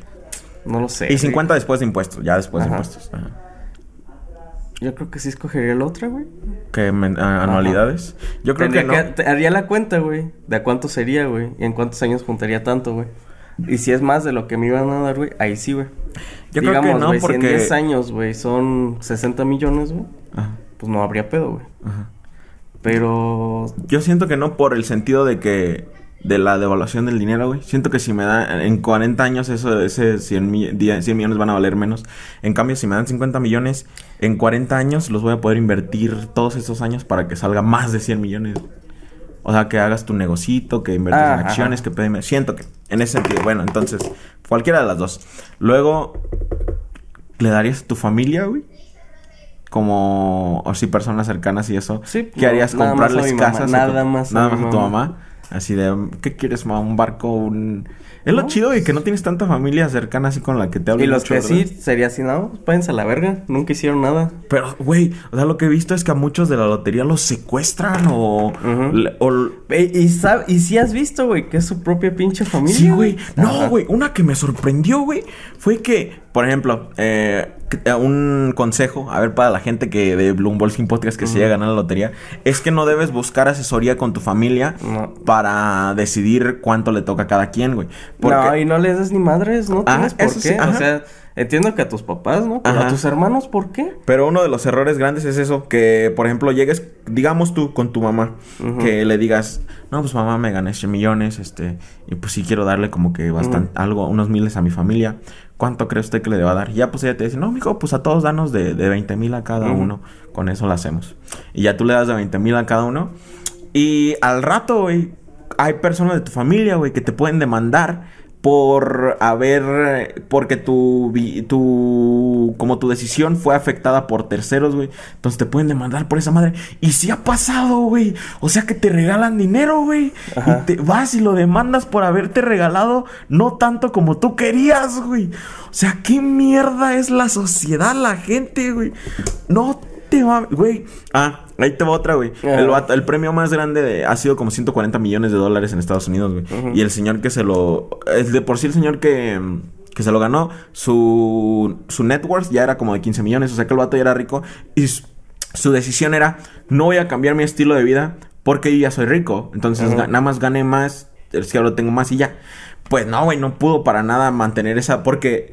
B: No lo sé.
A: Y 50 después de impuestos, ya después de impuestos. Ajá.
B: Yo creo que sí escogería la otra, güey.
A: ¿Qué men- a- anualidades? Yo creo que no.
B: Haría la cuenta, güey. De a cuánto sería, güey. Y en cuántos años juntaría tanto, güey. Y si es más de lo que me iban a dar, güey, ahí sí, güey.
A: Yo creo que no,
B: si
A: porque-
B: en 10 años, güey, son 60 millones, güey,
A: Ajá,
B: pues no habría pedo, güey.
A: ajá.
B: Pero
A: Yo siento que no por el sentido de que de la devaluación del dinero, güey. Siento que si me dan en 40 años eso ese 100, mi- di- 100 millones van a valer menos. En cambio, si me dan 50 millones, en 40 años los voy a poder invertir todos esos años para que salga más de 100 millones. O sea, que hagas tu negocito, que inviertas
B: Ah,
A: en
B: ajá.
A: acciones, que pueden... Siento que en ese sentido, bueno, entonces, cualquiera de las dos. Luego, ¿le darías a tu familia, güey? Como, o si personas cercanas y eso.
B: Sí,
A: ¿Qué
B: no,
A: harías?
B: nada más a
A: ¿Comprarles casas?
B: nada más a
A: Nada más a tu
B: mamá.
A: Así de, ¿qué quieres, mamá? ¿Un barco? ¿Un...? Es lo chido y que no tienes tanta familia cercana así con la que te hablas
B: Y los
A: mucho,
B: que
A: ¿verdad?
B: sí sería así, no, váyanse a la verga. Nunca hicieron nada.
A: Pero, güey, o sea, lo que he visto es que a muchos de la lotería los secuestran o...
B: Y, sab- y si has visto, güey, que es su propia pinche familia.
A: Sí, güey. No, güey. Una que me sorprendió, güey, fue que, por ejemplo, eh, un consejo, a ver, para la gente que de Bloomberg Sin Podcast que se llega a ganar la lotería, es que no debes buscar asesoría con tu familia
B: No.
A: para decidir cuánto le toca a cada quien, güey. Porque...
B: No, y no les des ni madres, no
A: Ajá,
B: tienes por
A: sí,
B: qué. o sea, entiendo que a tus papás, ¿no? Pero
A: Ajá.
B: a tus hermanos, ¿por qué?
A: Pero uno de los errores grandes es eso, que por ejemplo llegues, digamos tú con tu mamá, que le digas, no, pues mamá me gané 100 millones, este, y pues sí quiero darle como que bastante, algo, unos miles a mi familia, ¿cuánto cree usted que le deba dar? Y ya pues ella te dice, no, mijo, pues a todos danos de, de 20 mil a cada uno, con eso lo hacemos. Y ya tú le das de 20 mil a cada uno, y al rato, güey, hay personas de tu familia, güey, que te pueden demandar por haber porque tu tu como tu decisión fue afectada por terceros, güey. Entonces te pueden demandar por esa madre. Y sí ha pasado, güey. O sea que te regalan dinero, güey. Y te vas y lo demandas por haberte regalado no tanto como tú querías, güey. O sea, qué mierda es la sociedad, la gente, güey. No te güey. Ah, ahí te va otra, güey. El, vato- el premio más grande de- ha sido como 140 millones de dólares en Estados Unidos, güey. Y el señor que se lo... Es de por sí el señor que, que se lo ganó, su, su net worth ya era como de 15 millones. O sea que el vato ya era rico. Y su, su decisión era, no voy a cambiar mi estilo de vida porque yo ya soy rico. Entonces nada más gané más, es que ahora tengo más y ya. Pues no, güey, no pudo para nada mantener esa... Porque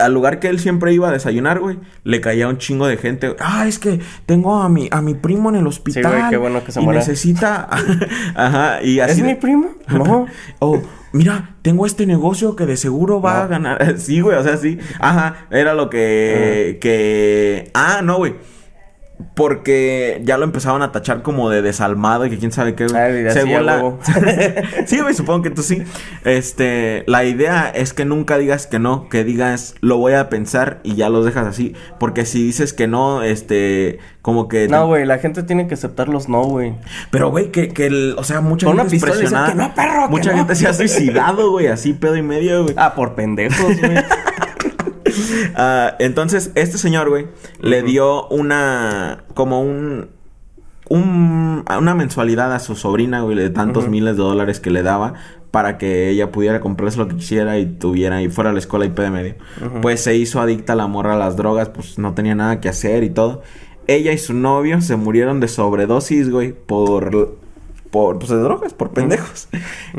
A: al lugar que él siempre iba a desayunar, güey, le caía un chingo de gente. Ah, es que tengo a mi, a mi primo en el hospital.
B: güey, qué bueno que se
A: y
B: muera.
A: necesita. Ajá, y así.
B: ¿Es
A: de-
B: mi primo? No.
A: Oh, mira, tengo este negocio que de seguro va
B: No.
A: a ganar. Sí, güey, o sea, sí. Ajá, era lo que. que. Ah, no, güey. Porque ya lo empezaban a tachar como de desalmado y que quién sabe qué.
B: sí,
A: Según la- sí, güey, supongo que tú sí. Este, la idea es que nunca digas que no, que digas lo voy a pensar y ya lo dejas así. Porque si dices que no, este, como que.
B: No, güey, la gente tiene que aceptar los no, güey.
A: Pero, güey, que, que el, o sea, mucha
B: Con
A: gente
B: una
A: presionada.
B: que no, perro, que
A: mucha
B: no.
A: gente se ha suicidado, güey, así pedo y medio, güey.
B: Ah, por pendejos, güey.
A: Ah, entonces, este señor, güey, le dio una. como un. un una mensualidad a su sobrina, güey, de tantos miles de dólares que le daba para que ella pudiera comprarse lo que quisiera y tuviera y fuera a la escuela y de medio. Pues se hizo adicta a la morra a las drogas, pues no tenía nada que hacer y todo. Ella y su novio se murieron de sobredosis, güey, por por pues de drogas, por pendejos.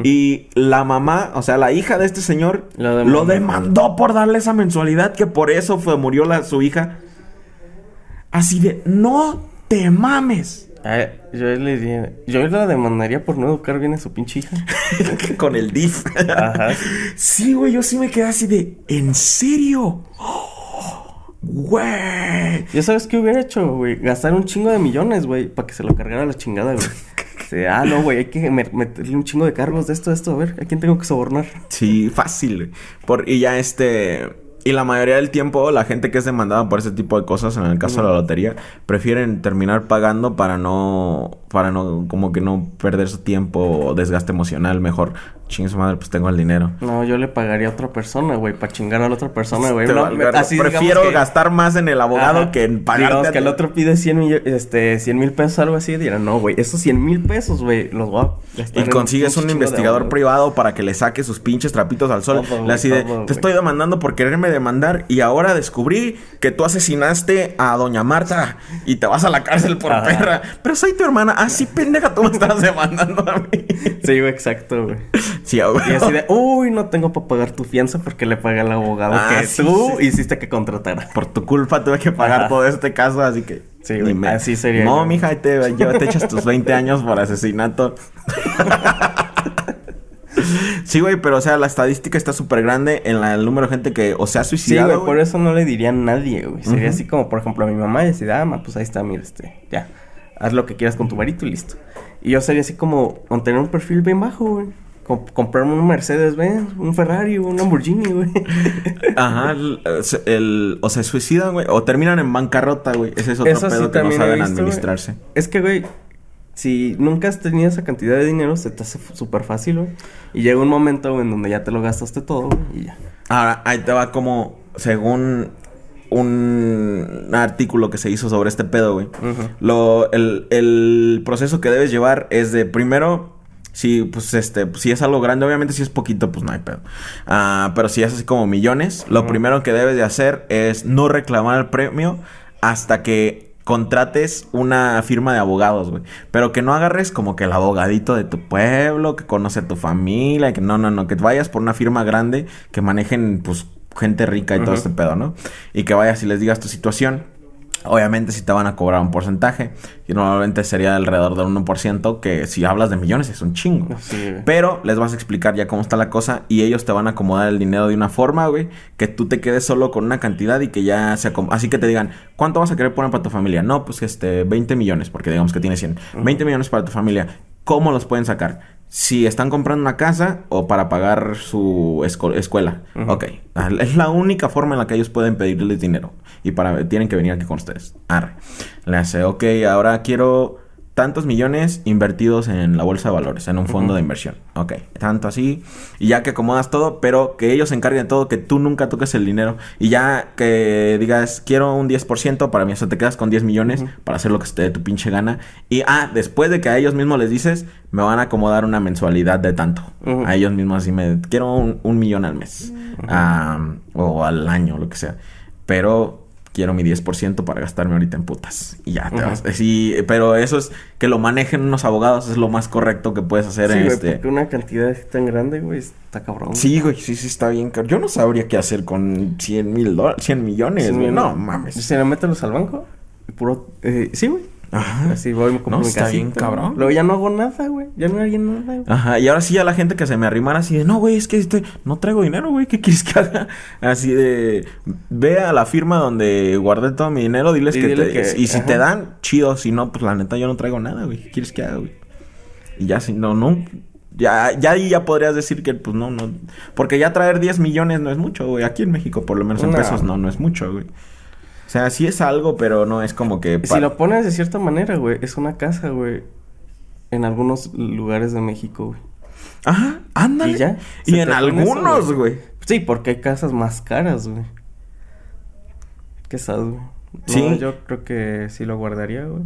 A: Y la mamá, o sea, la hija de este señor
B: Lo demandó.
A: lo demandó por darle esa mensualidad que por eso fue murió la su hija. Así de, "No te mames."
B: Ah, yo le diría, yo la demandaría por no educar bien a su pinche hija.
A: Con el DIF.
B: Ajá.
A: Sí, güey, yo sí me quedé así de, ¿en serio? Güey.
B: ¿Ya sabes qué hubiera hecho, güey? Gastar un chingo de millones, güey, para que se lo cargara la chingada, güey. Sí, ah, no, güey, hay que me- meterle un chingo de cargos de esto, de esto. A ver, ¿a quién tengo que sobornar?
A: Sí, fácil. Por, y ya este. Y la mayoría del tiempo, la gente que es demandada por ese tipo de cosas, en el caso de la lotería, prefieren terminar pagando para no. Para no. Como que no perder su tiempo o desgaste emocional. Mejor, chingue su madre, pues tengo el dinero.
B: No, yo le pagaría a otra persona, güey, para chingar a la otra persona, güey. No, así
A: prefiero
B: que-
A: gastar más en el abogado
B: Ajá.
A: que en.
B: Digamos
A: a
B: que el otro pide 100 millones, este, 100 mil pesos, algo así. Dirán, no, güey, esos 100 mil pesos, güey, los voy a gastar
A: Y consigues un investigador
B: abogado".
A: privado para que le saque sus pinches trapitos al sol. Le
B: güey,
A: así de, te estoy demandando por quererme demandar y ahora descubrí que tú asesinaste a doña Marta y te vas a la cárcel por
B: Ajá.
A: perra. Pero soy tu hermana. Ah, sí, pendeja, tú me estás demandando a mí.
B: Sí, güey, exacto, güey.
A: Sí, a huevo.
B: Y así de, uy, no tengo para pagar tu fianza porque le pagué al abogado
A: Ah,
B: que
A: sí,
B: tú
A: sí.
B: hiciste que contratara.
A: Por tu culpa tuve que pagar
B: Ajá.
A: todo este caso, así que...
B: Sí,
A: ni
B: güey,
A: me-
B: así sería
A: No,
B: yo.
A: mija, te, te echas tus 20 años por asesinato. sí, güey, pero o sea, la estadística está súper grande en la- el número de gente que o se ha
B: Sí,
A: suicidado.
B: güey,
A: güey.
B: por eso no le diría a nadie, güey. Sería así como, por ejemplo, a mi mamá y decir, ah, ma, pues ahí está, mira, este, ya. Haz lo que quieras con tu varito y listo. Y yo sería así como, con tener un perfil bien bajo, güey. Com- comprarme un Mercedes Benz, un Ferrari, un Lamborghini, güey.
A: Ajá, el, el- o se suicidan, güey, o terminan en bancarrota, güey. Ese es otro
B: Eso sí
A: pedo que no saben
B: visto, güey.
A: administrarse.
B: Es que, güey, si nunca has tenido esa cantidad de dinero, se te hace súper fácil, güey. Y llega un momento, güey, en donde ya te lo gastaste todo, güey, y ya.
A: Ahora, ahí te va como, según un artículo que se hizo sobre este pedo, güey. Lo, el, el proceso que debes llevar es de primero, si pues este, si es algo grande, obviamente si es poquito, pues no hay pedo. Ah, pero si es así como millones, lo primero que debes de hacer es no reclamar el premio hasta que contrates una firma de abogados, güey. Pero que no agarres como que el abogadito de tu pueblo, que conoce a tu familia, que no, no, no, que vayas por una firma grande que manejen, pues, gente rica y todo este pedo, ¿no? Y que vayas y les digas tu situación. Obviamente si te van a cobrar un porcentaje. Y normalmente sería alrededor del 1%, que si hablas de millones es un chingo.
B: Sí.
A: Pero les vas a explicar ya cómo está la cosa y ellos te van a acomodar el dinero de una forma, güey, que tú te quedes solo con una cantidad y que ya se Así que te digan, ¿cuánto vas a querer poner para tu familia? No, pues este, 20 millones, porque digamos que tienes 100. 20 millones para tu familia. ¿Cómo los pueden sacar? Si están comprando una casa o para pagar su escuela. Ok. Ah, Es la única forma en la que ellos pueden pedirles dinero. Y para tienen que venir aquí con ustedes. Arre. Le hace, ok, ahora quiero tantos millones invertidos en la bolsa de valores, en un fondo de inversión. Ok, tanto así. Y ya que acomodas todo, pero que ellos se encarguen de todo, que tú nunca toques el dinero. Y ya que digas, quiero un 10% para mí, o sea, te quedas con 10 millones para hacer lo que se te dé tu pinche gana. Y, ah, después de que a ellos mismos les dices, me van a acomodar una mensualidad de tanto. A ellos mismos así me, quiero un, un millón al mes. Ah, o al año, lo que sea. Pero quiero mi 10% para gastarme ahorita en putas. Y ya te vas. Sí, pero eso es que lo manejen unos abogados, es lo más correcto que puedes hacer
B: Sí,
A: en
B: güey,
A: este.
B: porque una cantidad tan grande, güey, está cabrón.
A: Sí, güey, sí, sí, está bien caro. Yo no sabría qué hacer con 100 mil dólares, 100 millones, güey. No mames.
B: Se le mételos al banco puro... eh, sí, güey.
A: Ajá.
B: Así voy, me compro
A: No,
B: mi
A: está bien, cabrón.
B: Luego ya no hago nada, güey. Ya no haría nada, güey.
A: Ajá, y ahora sí a la gente que se me arrimara así de, no, güey, es que este, no traigo dinero, güey, ¿qué quieres que haga? Así de, ve a la firma donde guardé todo mi dinero, diles
B: Y
A: que te...
B: que-
A: y si
B: ajá.
A: te dan, chido, si no, pues la neta yo no traigo nada, güey, ¿qué quieres que haga, güey? Y ya, si no, no, ya, ya ahí ya podrías decir que, pues no, no, porque ya traer 10 millones no es mucho, güey, aquí en México, por lo menos en
B: No.
A: pesos, no, no es mucho, güey. O sea, sí es algo, pero no es como que...
B: Si lo pones de cierta manera, güey, es una casa, güey. En algunos lugares de México, güey.
A: Ajá, ándale.
B: Y ya,
A: Y en
B: eso,
A: algunos,
B: güey.
A: güey.
B: Sí, porque hay casas más caras, güey. ¿Qué sabes, güey? No,
A: Sí.
B: yo creo que sí lo guardaría, güey.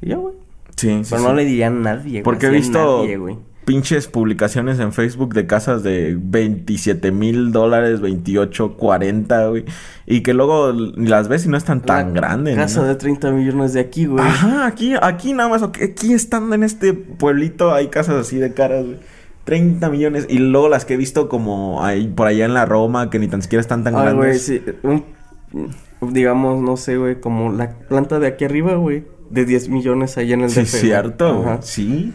B: Y ya, güey.
A: Sí, sí,
B: Pero
A: sí.
B: no le diría a nadie, güey.
A: Porque he visto
B: nadie, güey.
A: Pinches publicaciones en Facebook de casas de 27 mil dólares, 28, 40, güey. Y que luego ni las ves y no están tan
B: La
A: grandes.
B: Casa
A: ¿no?
B: de 30 millones de aquí, güey.
A: Ajá, aquí, aquí nada más, aquí estando en este pueblito hay casas así de caras, güey. 30 millones. Y luego las que he visto como ahí, por allá en la Roma, que ni tan siquiera están tan
B: Ay, güey,
A: grandes.
B: sí. un- digamos, no sé, güey, como la planta de aquí arriba, güey. De 10 millones ahí en el
A: Sí,
B: DF, güey.
A: cierto, güey.
B: Ajá.
A: Sí.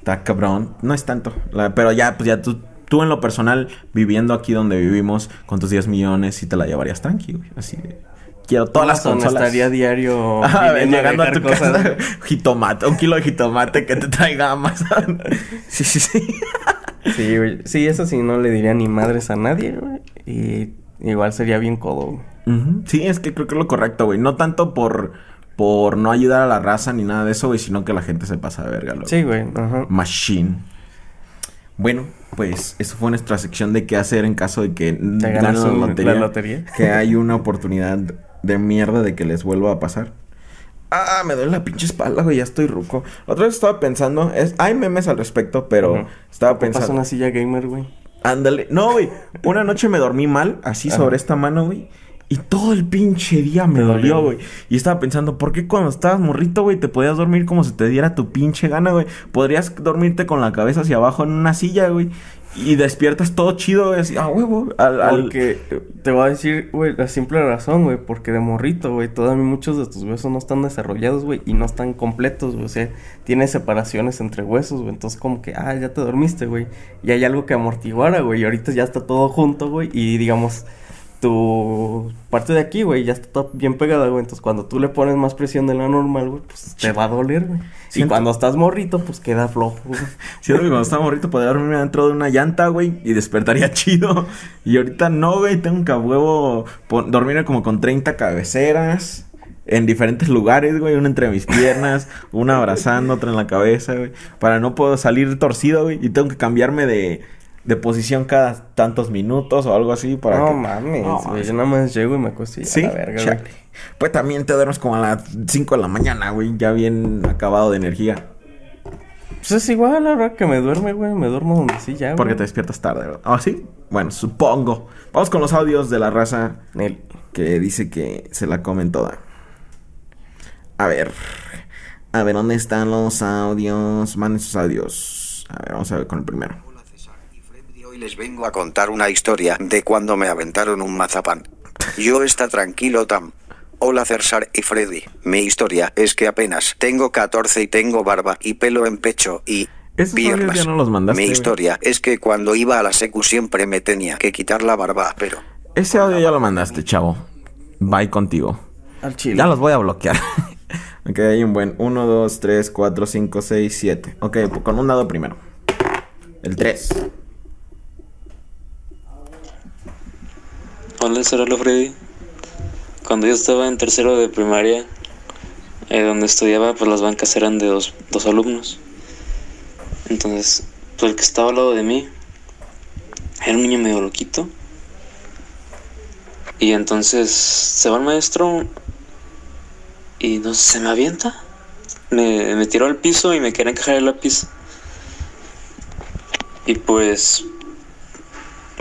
A: Está cabrón. No es tanto. La- pero ya, pues ya tú, tú en lo personal, viviendo aquí donde vivimos, con tus 10 millones, sí te la llevarías tranqui, güey. Así de, Quiero todas las consolas.
B: estaría diario viniendo
A: llegando a tu casa, jitomate, un kilo de jitomate que te traiga Amazon. sí, sí, sí.
B: Sí, güey. Sí, eso sí no le diría ni madres a nadie, güey. Y igual sería bien codo, güey.
A: Sí, es que creo que es lo correcto, güey. No tanto por, por no ayudar a la raza ni nada de eso, güey, sino que la gente se pasa de verga, loco.
B: Sí, güey. Ajá.
A: Machine. Bueno, pues eso fue nuestra sección de qué hacer en caso de que ganen la lotería.
B: la lotería.
A: Que hay una oportunidad de mierda de que les vuelva a pasar. Ah, me duele la pinche espalda, güey, ya estoy ruco. Otra vez estaba pensando, es, hay memes al respecto, pero estaba
B: ¿Qué pasa
A: pensando.
B: una silla gamer, güey?
A: Ándale. No, güey. Una noche me dormí mal, así
B: Ajá.
A: sobre esta mano, güey. Y todo el pinche día me
B: dolió,
A: güey. Y estaba pensando, ¿por qué cuando estabas morrito, güey, te podías dormir como si te diera tu pinche gana, güey? Podrías dormirte con la cabeza hacia abajo en una silla, güey. Y despiertas todo chido, güey, así, a huevo. Al, al-
B: Porque te voy a decir, güey, la simple razón, güey, porque de morrito, güey, todavía muchos de tus huesos no están desarrollados, güey, y no están completos, güey, o sea, tienes separaciones entre huesos, güey, entonces como que, ah, ya te dormiste, güey, y hay algo que amortiguara, güey, y ahorita ya está todo junto, güey, y digamos, tu parte de aquí, güey, ya está bien pegada, güey, entonces cuando tú le pones más presión de la normal, güey, pues te va a doler, güey, y cuando estás morrito, pues queda flojo, güey.
A: Siento que cuando estaba morrito podía dormirme dentro de una llanta, güey, y despertaría chido. Y ahorita no, güey, tengo que a huevo dormirme como con 30 cabeceras en diferentes lugares, güey, una entre mis piernas, una abrazando, otra en la cabeza, güey, para no puedo salir torcido, güey, y tengo que cambiarme de, de posición cada tantos minutos o algo así para
B: No
A: que...
B: mames,
A: No,
B: güey, yo nada más llego y me y
A: Sí,
B: a la verga, güey.
A: chale. Pues también te duermes como a las 5 de la mañana, güey, ya bien acabado de energía.
B: Pues es igual, la verdad que me duerme, güey. Me duermo donde sí ya, güey.
A: Porque te despiertas tarde, ¿verdad? ¿Ah, sí? Bueno, supongo. Vamos con los audios de la raza
B: Nel.
A: que dice que se la comen toda. A ver. A ver, ¿dónde están los audios? Manden sus audios. A ver, vamos a ver con el primero.
C: Hola César y Freddy, hoy les vengo a contar una historia de cuando me aventaron un mazapán. Yo está tranquilo tam. Hola César y Freddy, mi historia es que apenas tengo 14 y tengo barba y pelo en pecho y
A: Esos
C: piernas.
A: no los mandaste,
C: mi
A: güey.
C: historia es que cuando iba a la secu siempre me tenía que quitar la barba, pero
A: Ese audio ya lo mandaste, chavo. Bye contigo.
B: Al chile.
A: Ya los voy a bloquear. ok, hay un buen 1, 2, 3, 4, 5, 6, 7. Ok, con un dado primero. El 3.
D: Hola, Hola Freddy. Cuando yo estaba en tercero de primaria, eh, donde estudiaba, pues las bancas eran de dos, dos alumnos. Entonces, pues el que estaba al lado de mí era un niño medio loquito. Y entonces se va el maestro y no se me avienta. Me, me tiró al piso y me quería encajar el lápiz. Y pues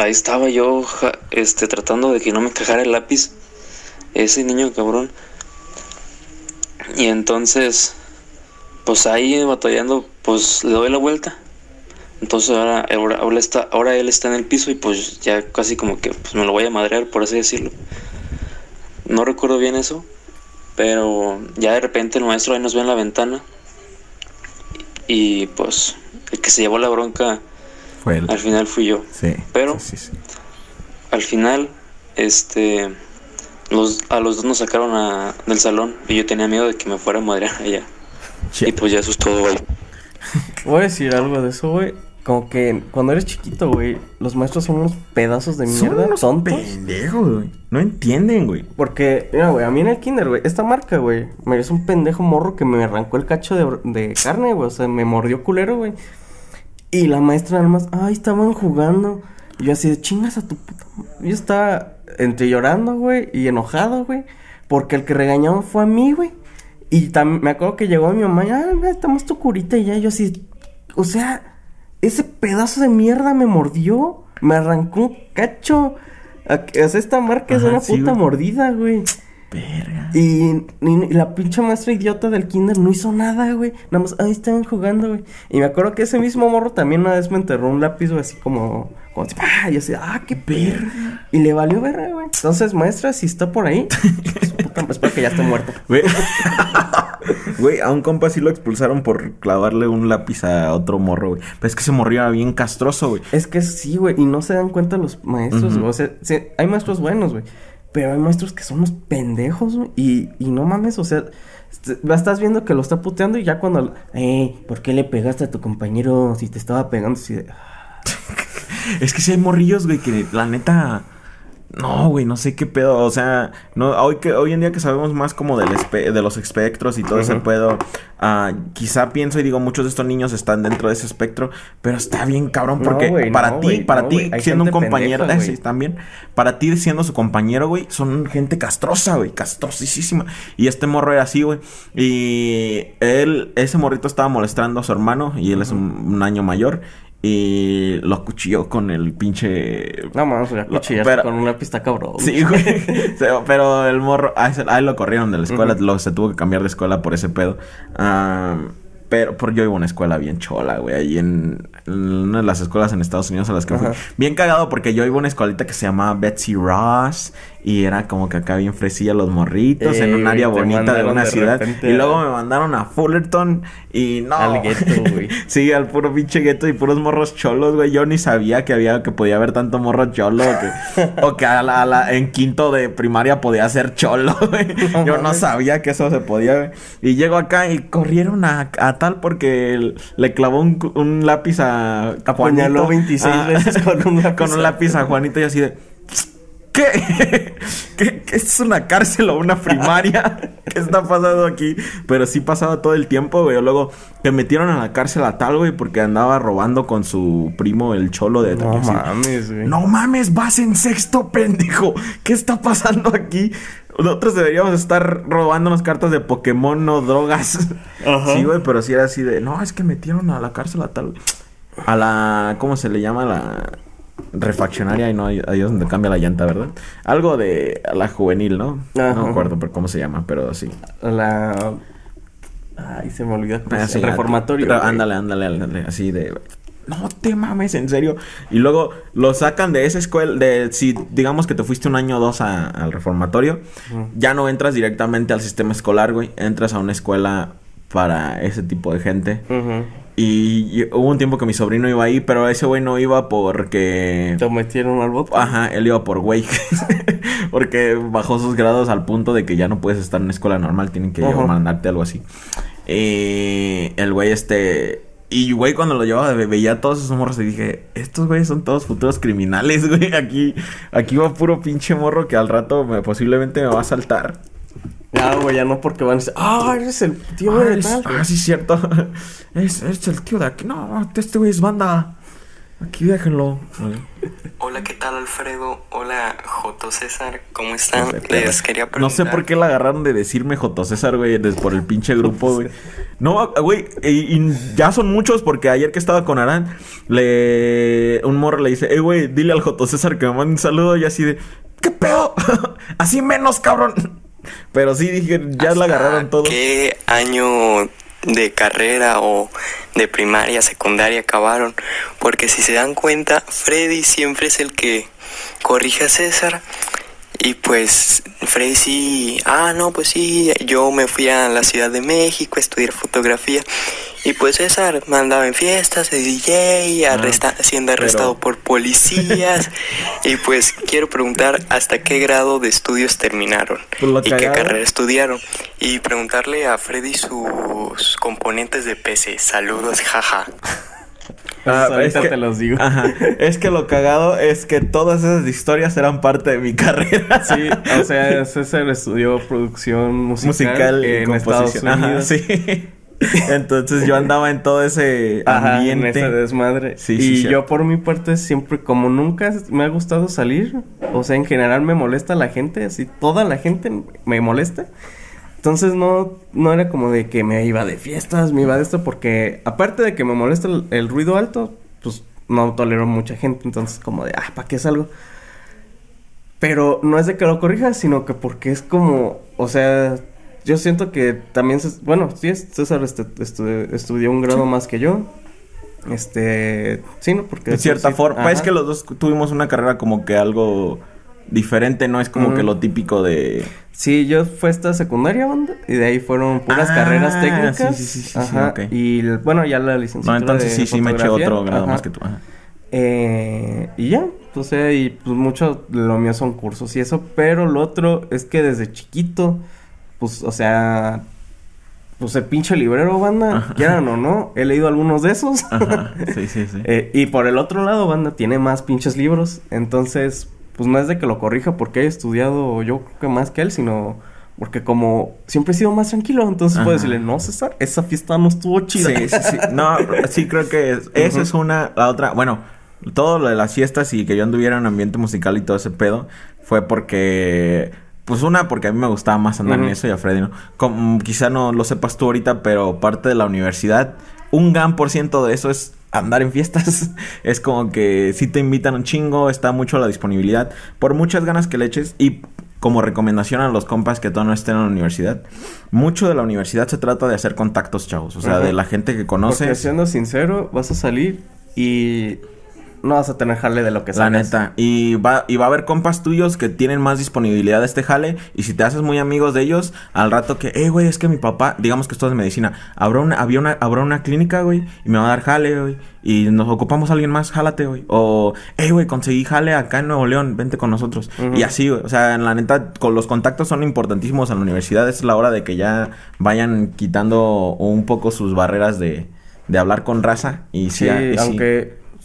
D: ahí estaba yo este tratando de que no me encajara el lápiz ese niño cabrón y entonces pues ahí batallando pues le doy la vuelta entonces ahora ahora, ahora está ahora él está en el piso y pues ya casi como que pues me lo voy a madrear por así decirlo no recuerdo bien eso Pero ya de repente el maestro ahí nos ve en la ventana. Y pues el que se llevó la bronca
A: Fue él.
D: al final fui yo.
A: Sí.
D: Pero-
A: Sí, sí, sí.
D: Al final, este, los, a los dos nos sacaron a- del salón y yo tenía miedo de que me fuera a madrear allá. Y pues ya eso es todo, güey.
B: Voy a decir algo de eso, güey. Como que cuando eres chiquito, güey, los maestros son unos pedazos de
A: Son
B: mierda,
A: unos
B: tontos.
A: pendejos, güey. No entienden, güey.
B: Porque, mira, güey, a mí en el kinder, güey, esta marca, güey, me es un pendejo morro que me arrancó el cacho de, de carne, güey, o sea, me mordió culero, güey. Y la maestra nada más, ay, estaban jugando. Y yo así de chingas a tu puta. ma-". Yo estaba entre llorando, güey, y enojado, güey, porque el que regañaron fue a mí, güey. Y también me acuerdo que llegó mi mamá, y, ah, estamos tu curita y ya, y yo así, o sea, ese pedazo de mierda me mordió, me arrancó un cacho. O sea, esta marca es una
A: sí,
B: puta
A: güey.
B: mordida, güey.
A: Verga.
B: Y, y la pinche maestra idiota del kinder no hizo nada, güey. Nada más, ahí estaban jugando, güey. Y me acuerdo que ese mismo morro también una vez me enterró un lápiz, güey, así como... como así, ¡pah! Y yo así, ¡ah, qué perra! Y le valió verga, güey. Entonces, maestra, si está por ahí... pues, puta, espero que ya esté muerto.
A: Güey. Güey, a un compa sí lo expulsaron por clavarle un lápiz a otro morro, güey. Pero es que ese morro era bien castroso, güey.
B: Es que sí, güey. Y no se dan cuenta los maestros, güey. O sea, sí, hay maestros buenos, güey. Pero hay maestros que son unos pendejos, güey. Y, y no mames, o sea... est- Estás viendo que lo está puteando y ya cuando... Eh, ¿por qué le pegaste a tu compañero si te estaba pegando? Así de,
A: Es que sí hay morrillos, güey, que la neta. No, güey, no sé qué pedo. O sea, no, hoy que hoy en día que sabemos más como del espe- de los espectros y todo ese pedo, ah, quizá pienso y digo, muchos de estos niños están dentro de ese espectro, pero está bien cabrón
B: No,
A: porque para
B: no,
A: ti, para ti siendo un compañero,
B: pendeja,
A: eh, sí, también, para ti siendo su compañero, güey, son gente castrosa, güey, castrosísima. Y este morro era así, güey. Y él, ese morrito estaba molestando a su hermano y él es un, un año mayor. Y lo acuchilló con el pinche
B: No mames,
A: Lo-
B: cuchillaste
A: pero-
B: con una pista cabrón.
A: Sí, güey. Pero el morro. A ese- a él lo corrieron de la escuela. lo, se tuvo que cambiar de escuela por ese pedo. Ah, pero por yo iba a una escuela bien chola, güey. Ahí en, en una de las escuelas en Estados Unidos a las que fui. Bien cagado porque yo iba a una escuelita que se llamaba Betsy Ross. Y era como que acá bien fresilla los morritos. en un área
B: güey, te
A: bonita de una
B: de
A: ciudad.
B: repente
A: Y luego me mandaron a Fullerton. Y no.
B: Al gueto, güey.
A: sí, al puro pinche gueto y puros morros cholos, güey. Yo ni sabía que había, que podía haber tanto morro cholo. O que, o que a la- a la- en quinto de primaria podía ser cholo, güey.
B: No
A: Yo no sabía que eso se podía, güey. Y llego acá y corrieron a, a tal porque el- le clavó un, un lápiz a
B: Apuñaló
A: Juanito.
B: 26
A: Ah,
B: veces con un lápiz.
A: con un lápiz a Juanito y así de... ¿Qué? ¿Qué, qué es una cárcel o una primaria? ¿Qué está pasando aquí? Pero sí pasaba todo el tiempo, güey. Luego te metieron a la cárcel a tal, güey, porque andaba robando con su primo, el cholo de
B: No mames, güey.
A: No mames, vas en sexto, pendejo. ¿Qué está pasando aquí? Nosotros deberíamos estar robándonos cartas de Pokémon, no drogas.
B: Ajá.
A: Sí, güey, pero sí era así de... No, es que metieron a la cárcel a tal... A la... ¿Cómo se le llama? La refaccionaria y no ahí es donde cambia la llanta, ¿verdad? Algo de la juvenil, ¿no?
B: Ajá.
A: No me acuerdo por cómo se llama, pero sí.
B: La. Ay, se me olvidó.
A: Ah, sí,
B: el reformatorio.
A: pero ándale, ándale, ándale, así de... No te mames, en serio. Y luego lo sacan de esa escuela, de si digamos que te fuiste un año o dos a- al reformatorio, ya no entras directamente al sistema escolar, güey. Entras a una escuela para ese tipo de gente. Y, y hubo un tiempo que mi sobrino iba ahí, pero ese güey no iba porque...
B: Te metieron al bote.
A: Ajá, él iba por güey. Porque bajó sus grados al punto de que ya no puedes estar en una escuela normal, tienen que
B: Ajá.
A: mandarte algo así. Y el güey este... Y güey, cuando lo llevaba, ve- veía a todos esos morros y dije, estos güeyes son todos futuros criminales, güey. Aquí, aquí va puro pinche morro que al rato me- posiblemente me va a saltar.
B: Ya, güey, ya no porque van a decir, ah, eres el tío
A: Ah,
B: de
A: es-
B: tal.
A: ah, sí, cierto. Es, es el tío de aquí. No, este güey es banda. Aquí déjenlo.
E: Hola, ¿qué tal Alfredo? Hola, Joto César, ¿cómo están?
A: No sé, pero-
E: Les quería preguntar.
A: No sé por qué la agarraron de decirme J. César, güey, por el pinche grupo, güey. No, güey, y, y ya son muchos porque ayer que estaba con Arán, le... un morro le dice, eh, güey, dile al J. César que me mande un saludo y así de, ¿qué pedo? así menos, cabrón. Pero sí, dije, ya la
E: ¿Hasta
A: agarraron todo.
E: ¿Qué año de carrera o de primaria, secundaria acabaron? Porque si se dan cuenta, Freddy siempre es el que corrige a César Y pues Freddy sí, ah, no, pues sí, yo me fui a la Ciudad de México a estudiar fotografía. Y pues César andaba en fiestas de DJ, arresta siendo arrestado por policías. y pues quiero preguntar hasta qué grado de estudios terminaron
A: Pues
E: y qué carrera estudiaron. Y preguntarle a Freddy sus componentes de PC. Saludos, jaja.
A: Ah,
B: Pues ahorita
A: es que-
B: te los digo.
A: Ajá. Es que lo cagado es que todas esas historias eran parte de mi carrera.
B: Sí, o sea, César estudió producción musical,
A: musical y
B: en Estados.
A: Ajá,
B: Unidos.
A: sí. Entonces yo andaba en todo ese
B: Ajá, en
A: ambiente.
B: ese desmadre.
A: Sí,
B: y
A: sí,
B: yo por mi parte siempre, como nunca me ha gustado salir, o sea, en general me molesta la gente, así toda la gente me molesta. Entonces no, no era como de que me iba de fiestas, me iba de esto, porque aparte de que me molesta el, el ruido alto, pues no tolero mucha gente, entonces como de, ah, ¿para qué salgo? Pero no es de que lo corrija, sino que porque es como, o sea, yo siento que también, bueno, sí, César este, estu- estudió un grado más que yo. Este, sí, ¿no? Porque...
A: De cierta
B: sí,
A: forma.
B: ajá.
A: Es que los dos tuvimos una carrera como que algo diferente, no es como
B: Ujú.
A: que lo típico de...
B: Sí, yo fue esta secundaria, banda, y de ahí fueron puras
A: Ah,
B: carreras técnicas.
A: sí, sí, sí, sí, sí,
B: Ajá,
A: ok.
B: y bueno, ya la
A: No,
B: licenciatura
A: entonces
B: de
A: sí, sí me eché otro grado
B: ajá.
A: más que tú. Ajá.
B: Eh, y ya, o sea, y pues mucho lo mío son cursos y eso, pero lo otro es que desde chiquito, pues, o sea, pues el pinche librero, banda,
A: Ajá.
B: quieran o no, he leído algunos de esos.
A: Ajá. Sí, sí, sí.
B: Eh, y por el otro lado, banda, tiene más pinches libros, entonces, pues no es de que lo corrija porque haya estudiado yo creo que más que él, sino porque como siempre he sido más tranquilo, entonces puedo decirle, no, César, esa fiesta no estuvo chida.
A: Sí, sí, sí. No, sí creo que es- esa es una, la otra, bueno, todo lo de las fiestas y que yo anduviera en ambiente musical y todo ese pedo fue porque, pues una, porque a mí me gustaba más andar en eso y a Freddy no. Como, quizá no lo sepas tú ahorita, pero parte de la universidad, un gran por ciento de eso es andar en fiestas. es como que si te invitan un chingo, está mucho a la disponibilidad, por muchas ganas que le eches y como recomendación a los compas que todavía no estén en la universidad, mucho de la universidad se trata de hacer contactos, chavos. O sea, de la gente que
B: Porque
A: conoces.
B: siendo sincero, vas a salir y no vas a tener jale de lo que
A: La
B: salgas.
A: neta. Y va, y va a haber compas tuyos que tienen más disponibilidad de este jale. Y si te haces muy amigos de ellos, al rato que, eh, güey, es que mi papá, digamos que esto es medicina, habrá una, había una, habrá una clínica, güey, y me va a dar jale, güey. Y nos ocupamos a alguien más, jálate, güey. O, eh, güey, conseguí jale acá en Nuevo León, vente con nosotros. Y así, güey. O sea, en la neta, con los contactos son importantísimos en la universidad. Es la hora de que ya vayan quitando un poco sus barreras de, de hablar con raza. Y sí,
B: sí.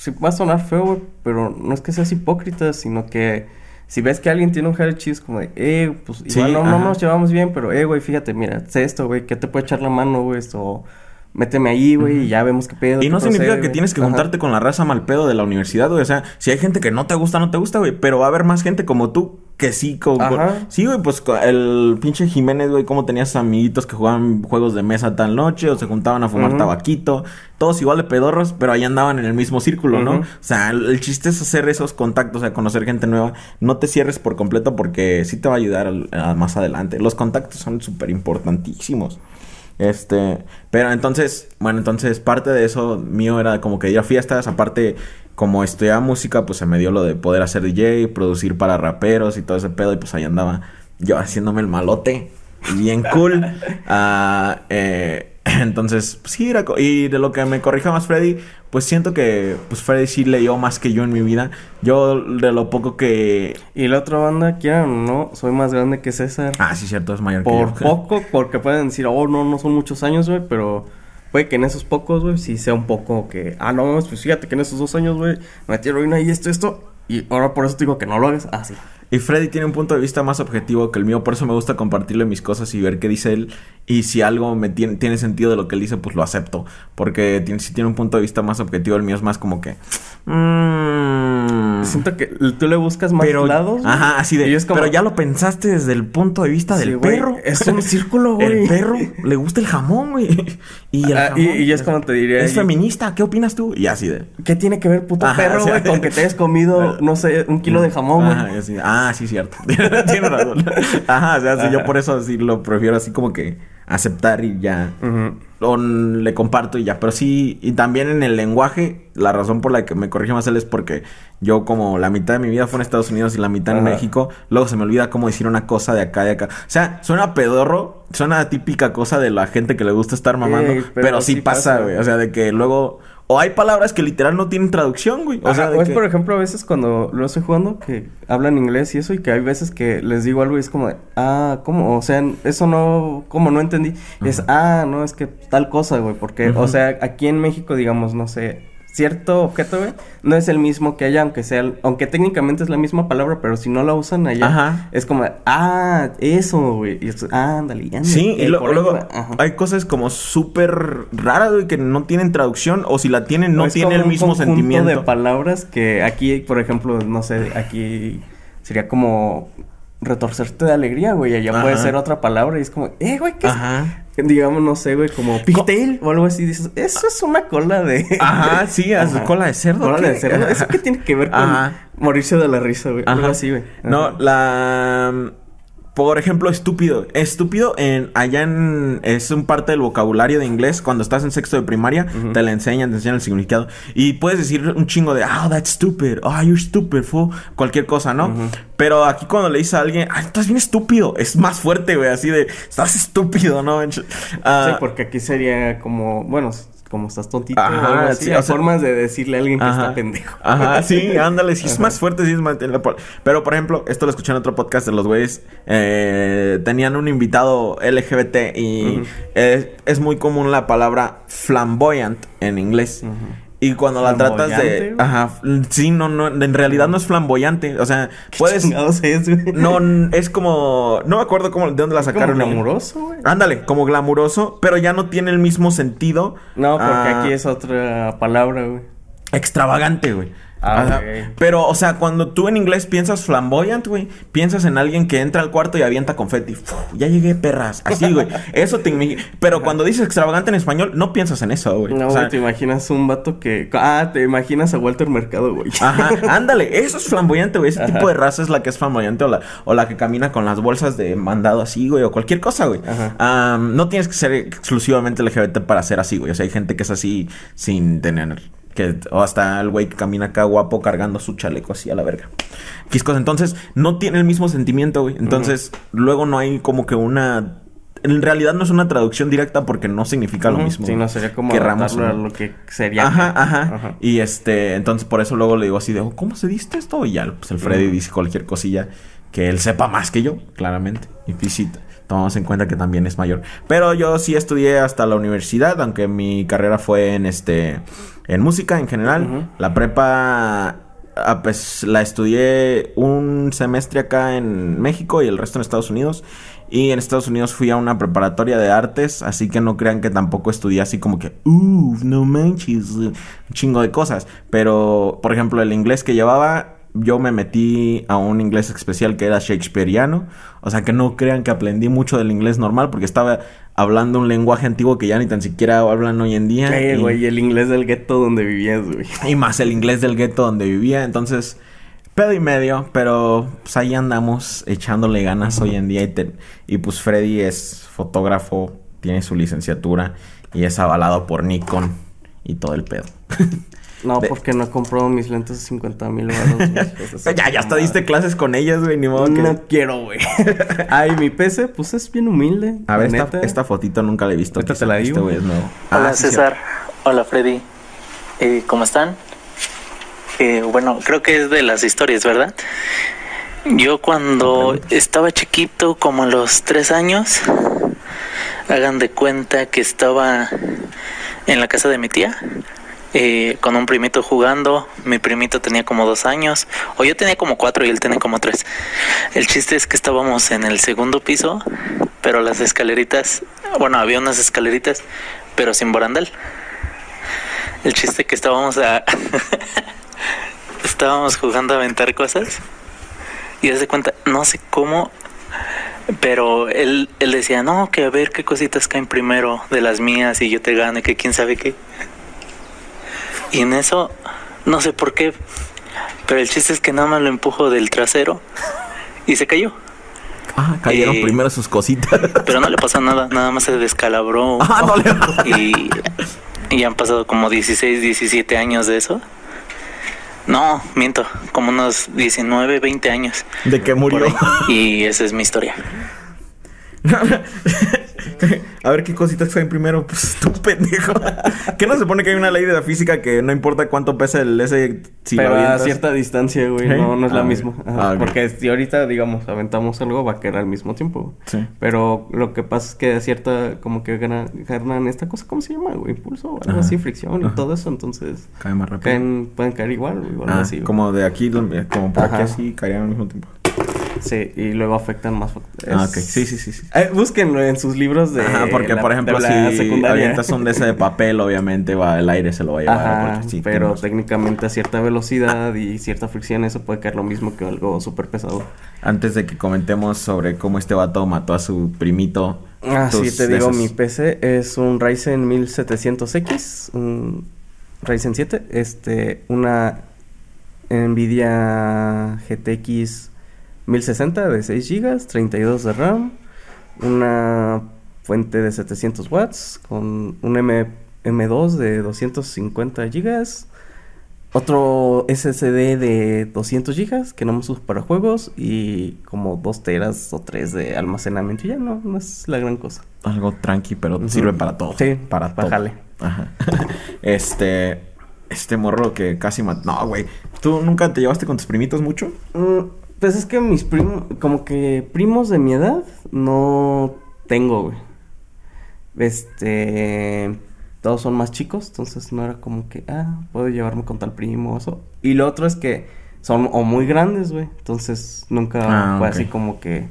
A: Sí
B: va a sonar feo, güey, pero no es que seas hipócrita, sino que si ves que alguien tiene un chido, es como de, eh, pues
A: Sí,
B: igual no, no nos llevamos bien, pero, eh, güey, fíjate, mira, sé esto, güey, que te puede echar la mano, güey, esto, méteme ahí, güey, y ya vemos qué pedo.
A: Y
B: qué
A: no significa
B: procede,
A: que
B: güey.
A: tienes que
B: Ajá.
A: juntarte con la raza mal pedo de la universidad, güey. O sea, si hay gente que no te gusta, no te gusta, güey. Pero va a haber más gente como tú que sí. co-
B: Ajá.
A: Sí, güey, pues el pinche Jiménez, güey, como tenías amiguitos que jugaban juegos de mesa tal noche o se juntaban a fumar tabaquito. Todos igual de pedorros, pero ahí andaban en el mismo círculo, ¿no? O sea, el, el chiste es hacer esos contactos, o sea, conocer gente nueva. No te cierres por completo porque sí te va a ayudar al- a más adelante. Los contactos son súper importantísimos. Este, pero entonces, bueno, entonces parte de eso mío era como que ir a fiestas, aparte como estudiaba música, pues se me dio lo de poder hacer DJ, producir para raperos y todo ese pedo y pues ahí andaba yo haciéndome el malote, bien cool. Ah, eh, entonces, pues, sí, era y de lo que me corrija más Freddy, pues siento que pues Freddy sí leyó más que yo en mi vida. Yo de lo poco que...
B: Y la otra banda, quieran o no, soy más grande que César.
A: Ah, sí, cierto, es mayor
B: Por
A: que yo.
B: poco, porque pueden decir, oh, no, no son muchos años, güey, pero puede que en esos pocos, güey, sí sea un poco que, ah, no, pues fíjate que en esos dos años, güey, me metí heroína y esto, esto, y ahora por eso te digo que no lo hagas. Ah, sí.
A: Y Freddy tiene un punto de vista más objetivo que el mío, por eso me gusta compartirle mis cosas y ver qué dice él. Y si algo me tiene, tiene sentido de lo que él dice, pues lo acepto. Porque tiene, si tiene un punto de vista más objetivo, el mío es más como que... mm,
B: Siento que tú le buscas más
A: pero,
B: lados.
A: ajá, así de.
B: como-
A: Pero ya lo pensaste desde el punto de vista
B: Sí,
A: del
B: güey,
A: perro.
B: es un círculo, güey.
A: El perro le gusta el jamón, güey. Y el
B: Ah, y-
A: jamón
B: y es como te diría,
A: Es
B: y-
A: feminista, ¿qué opinas tú? Y así de.
B: ¿Qué tiene que ver puto
A: Ajá,
B: perro, güey, con que te hayas comido, no sé, un kilo de jamón, güey?
A: Ajá, así, ah, sí, cierto. Tiene razón. Ajá, o sea, sí, yo por eso sí lo prefiero así como que aceptar y ya. O le comparto y ya. Pero sí, y también en el lenguaje, la razón por la que me corrige más él es porque yo como la mitad de mi vida fue en Estados Unidos y la mitad en. México, luego se me olvida cómo decir una cosa de acá y de acá. O sea, suena pedorro, suena típica cosa de la gente que le gusta estar mamando,
B: Ey,
A: pero,
B: pero
A: sí, pasa. güey. O sea, de que luego... O hay palabras que literal no tienen traducción, güey. O
B: O
A: sea, de
B: es
A: que-
B: por ejemplo a veces cuando lo estoy jugando que hablan inglés y eso y que hay veces que les digo algo y es como de, ah, ¿cómo? O sea, eso no, ¿cómo? No entendí. Es, ah, no, es que tal cosa, güey, porque, o sea, aquí en México, digamos, no sé, cierto objeto, güey, no es el mismo que allá, aunque sea, aunque técnicamente es la misma palabra, pero si no la usan allá,
A: Ajá.
B: es como, ah, eso, güey, y ah, ándale, ándale,
A: Sí, y, lo- luego
B: ajá.
A: hay cosas como súper raras, güey, que no tienen traducción o si la tienen no tiene el mismo sentimiento.
B: de palabras que aquí, por ejemplo, no sé, aquí sería como retorcerte de alegría, güey. Allá puede ser otra palabra y es como, eh, güey, ¿qué es?
A: Ajá.
B: Digamos, no sé, güey, como pigtail o algo así. Dices, eso es una cola de.
A: Ajá, sí,
B: Ajá.
A: cola de cerdo.
B: Cola
A: ¿qué?
B: de cerdo. ¿Eso qué tiene que ver con
A: Ajá.
B: morirse de la risa, güey? Algo así, güey.
A: No, la por ejemplo, estúpido. Estúpido en allá en es un parte del vocabulario de inglés cuando estás en sexto de primaria, te la enseñan, te enseñan el significado y puedes decir un chingo de, "Oh, that's stupid. Oh, you're stupid, fool." Cualquier cosa, ¿no? Pero aquí cuando le dices a alguien, "Ay, estás bien estúpido." Es más fuerte, güey, así de, "Estás estúpido", ¿no? Ah,
B: Sí, porque aquí sería como, bueno, como estás tontito
A: Ajá,
B: o algo así.
A: sí,
B: hay
A: o sea-
B: formas de decirle a alguien que
A: Ajá.
B: está pendejo.
A: Ajá, sí, ándale, sí es más fuerte, sí es más... Pero, por ejemplo, esto lo escuché en otro podcast de los güeyes. eh, tenían un invitado LGBT y es, es muy común la palabra flamboyant en inglés. Y cuando la tratas de... Ajá, sí, no, no, en realidad no es flamboyante. O sea, puedes...
B: Es.
A: No, es como... No me acuerdo cómo, de dónde la
B: Como
A: sacaron.
B: glamuroso, güey.
A: Ándale, como glamuroso, pero ya no tiene el mismo sentido.
B: No, porque
A: ah,
B: aquí es otra palabra, güey.
A: extravagante, güey.
B: Ah.
A: Pero, o sea, cuando tú en inglés piensas flamboyant, güey, piensas en alguien que entra al cuarto y avienta confeti. Ya llegué, perras. Así, güey. Eso te Pero cuando dices extravagante en español, no piensas en eso, güey.
B: No,
A: O sea,
B: te imaginas un vato que... Ah, te imaginas a Walter Mercado, güey.
A: Ajá, ándale, eso es flamboyante, güey. Ese
B: Ajá.
A: tipo de raza es la que es flamboyante o la, o la que camina con las bolsas de mandado así, güey, o cualquier cosa, güey.
B: Ajá.
A: Am, no tienes que ser exclusivamente LGBT para ser así, güey. O sea, hay gente que es así sin tener. Que, o hasta el güey que camina acá guapo cargando su chaleco así a la verga. Quiscos, entonces no tiene el mismo sentimiento, güey. Entonces, luego no hay como que una. En realidad no es una traducción directa porque no significa lo mismo.
B: Sí, no, sería como a lo que sería.
A: Ajá,
B: acá.
A: ajá, Y este, entonces por eso luego le digo así de, oh, ¿cómo se diste esto? Y ya, pues el Freddy dice cualquier cosilla que él sepa más que yo, claramente. Y sí, tomamos en cuenta que también es mayor. Pero yo sí estudié hasta la universidad, aunque mi carrera fue en este, en música en general.
B: Ujú.
A: La prepa, ah, pues la estudié un semestre acá en México y el resto en Estados Unidos. Y en Estados Unidos fui a una preparatoria de artes, así que no crean que tampoco estudié así como que, uff, no manches, un chingo de cosas. Pero, por ejemplo, el inglés que llevaba, yo me metí a un inglés especial que era shakespeariano. O sea, que no crean que aprendí mucho del inglés normal, porque estaba hablando un lenguaje antiguo que ya ni tan siquiera hablan hoy en día.
B: Eh,
A: y-
B: güey, el inglés del gueto donde vivías, güey.
A: y más el inglés del gueto donde vivía. Entonces, pedo y medio. Pero pues ahí andamos echándole ganas hoy en día. Y, te- y pues Freddy es fotógrafo, tiene su licenciatura y es avalado por Nikon y todo el pedo.
B: No,
A: De-
B: porque no he comprado mis lentes de 50 mil baros.
A: ya, ya hasta diste clases con ellas, güey. Ni modo que...
B: No quiero, güey. Ay, mi PC, pues es bien humilde.
A: A ver, esta, esta fotito nunca la he visto.
B: Ahorita te la
A: Este
B: digo.
A: güey es nuevo.
F: Hola
A: Ah, sí,
F: César, hola Freddy, Eh, ¿cómo están? Eh, bueno, creo que es de las historias, ¿verdad? Yo cuando estaba chiquito, como a los tres años, hagan de cuenta que estaba en la casa de mi tía, eh, con un primito jugando, mi primito tenía como dos años, o yo tenía como cuatro y él tenía como tres. El chiste es que estábamos en el segundo piso, pero las escaleritas, bueno, había unas escaleritas, pero sin barandal. El chiste que estábamos a... estábamos jugando a aventar cosas y haz de cuenta, no sé cómo, pero él, él decía, no, que a ver qué cositas caen primero de las mías y yo te gane, que quién sabe qué. Y en eso, no sé por qué, pero el chiste es que nada más lo empujo del trasero y se cayó.
A: Ah, cayeron
F: Eh,
A: primero sus cositas.
F: Pero no le pasó nada, nada más se descalabró.
A: ah, no le
F: Y Y han pasado como 16, 17 años de eso. No, miento, como unos 19, 20 años.
A: De que murió.
F: Y esa es mi historia.
A: A ver qué cositas caen primero. Pues tú, pendejo. ¿Qué no se pone que hay una ley de la física que no importa cuánto pesa el ese si
B: Pero a cierta distancia, güey. No, no es
A: Ah,
B: la
A: ok.
B: misma.
A: Ah.
B: Porque si ahorita, digamos, aventamos algo, va a caer al mismo tiempo.
A: Sí.
B: Pero lo que pasa es que a cierta, como que gana- ganan esta cosa, ¿cómo se llama, güey? Impulso algo
A: Ajá.
B: así, fricción y todo eso. Entonces,
A: Cae más rápido.
B: caen, pueden caer igual, güey.
A: Ah,
B: así, güey.
A: como de aquí, como por aquí así, caerían al mismo tiempo.
B: Sí, y luego afectan más.
A: Ah,
B: es-
A: ok. Sí, sí, sí. sí.
B: Eh, búsquenlo en sus libros de.
A: Ajá, porque
B: la-
A: por ejemplo, si avientas un de ese de papel, obviamente va el aire se lo va a llevar.
B: Ajá,
A: porque sí,
B: pero
A: tenemos-
B: técnicamente a cierta velocidad y cierta fricción, eso puede caer lo mismo que algo súper pesado.
A: Antes de que comentemos sobre cómo este vato mató a su primito.
B: Ah, sí, te digo,
A: esos-
B: mi PC es un Ryzen 1700X, un Ryzen 7, este, una Nvidia GTX 1060 de 6 GB, 32 de RAM, una fuente de 700 watts con un M M2 de 250 GB, otro SSD de 200 GB que no me uso para juegos y como 2 teras o 3 de almacenamiento. Y ya no, no es la gran cosa.
A: Algo tranqui, pero sirve para todo.
B: Sí,
A: para todo.
B: bájale.
A: Ajá. Este. Este morro que casi mató. No, güey. ¿Tú nunca te llevaste con tus primitos mucho?
B: Mm, pues es que mis primos, como que primos de mi edad, no tengo, güey. Este, todos son más chicos, entonces no era como que, ah, puedo llevarme con tal primo o eso. Y lo otro es que son o muy grandes, güey. Entonces nunca
A: Ah,
B: fue así como que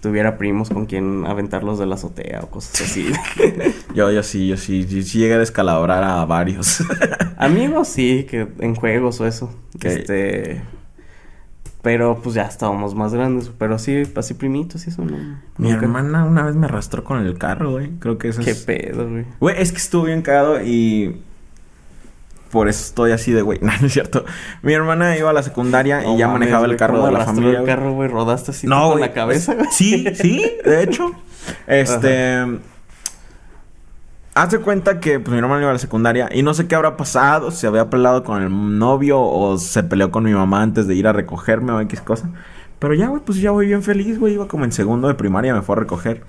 B: tuviera primos con quien aventarlos de la azotea o cosas así.
A: Yo, yo sí, yo sí. Sí, sí llegué a descalabrar a varios.
B: Amigos, sí, que en juegos o eso. Este. Pero pues ya estábamos más grandes. Pero sí, así primitos y eso no.
A: Mi
B: nunca.
A: hermana una vez me arrastró con el carro, güey. Creo que eso
B: Qué
A: es.
B: pedo, güey.
A: Güey, es que estuvo bien cagado y. Por eso estoy así de güey. No, no es cierto. Mi hermana iba a la secundaria y ya
B: mames,
A: manejaba el carro
B: ¿cómo
A: de la familia.
B: el carro, güey, rodaste así
A: No,
B: con la cabeza.
A: Sí, sí, de hecho. Este. Haz de cuenta que pues, mi hermano iba a la secundaria y no sé qué habrá pasado, si había peleado con el novio o se peleó con mi mamá antes de ir a recogerme o X cosa. Pero ya, güey, pues ya voy bien feliz, güey. Iba como en segundo de primaria, me fue a recoger.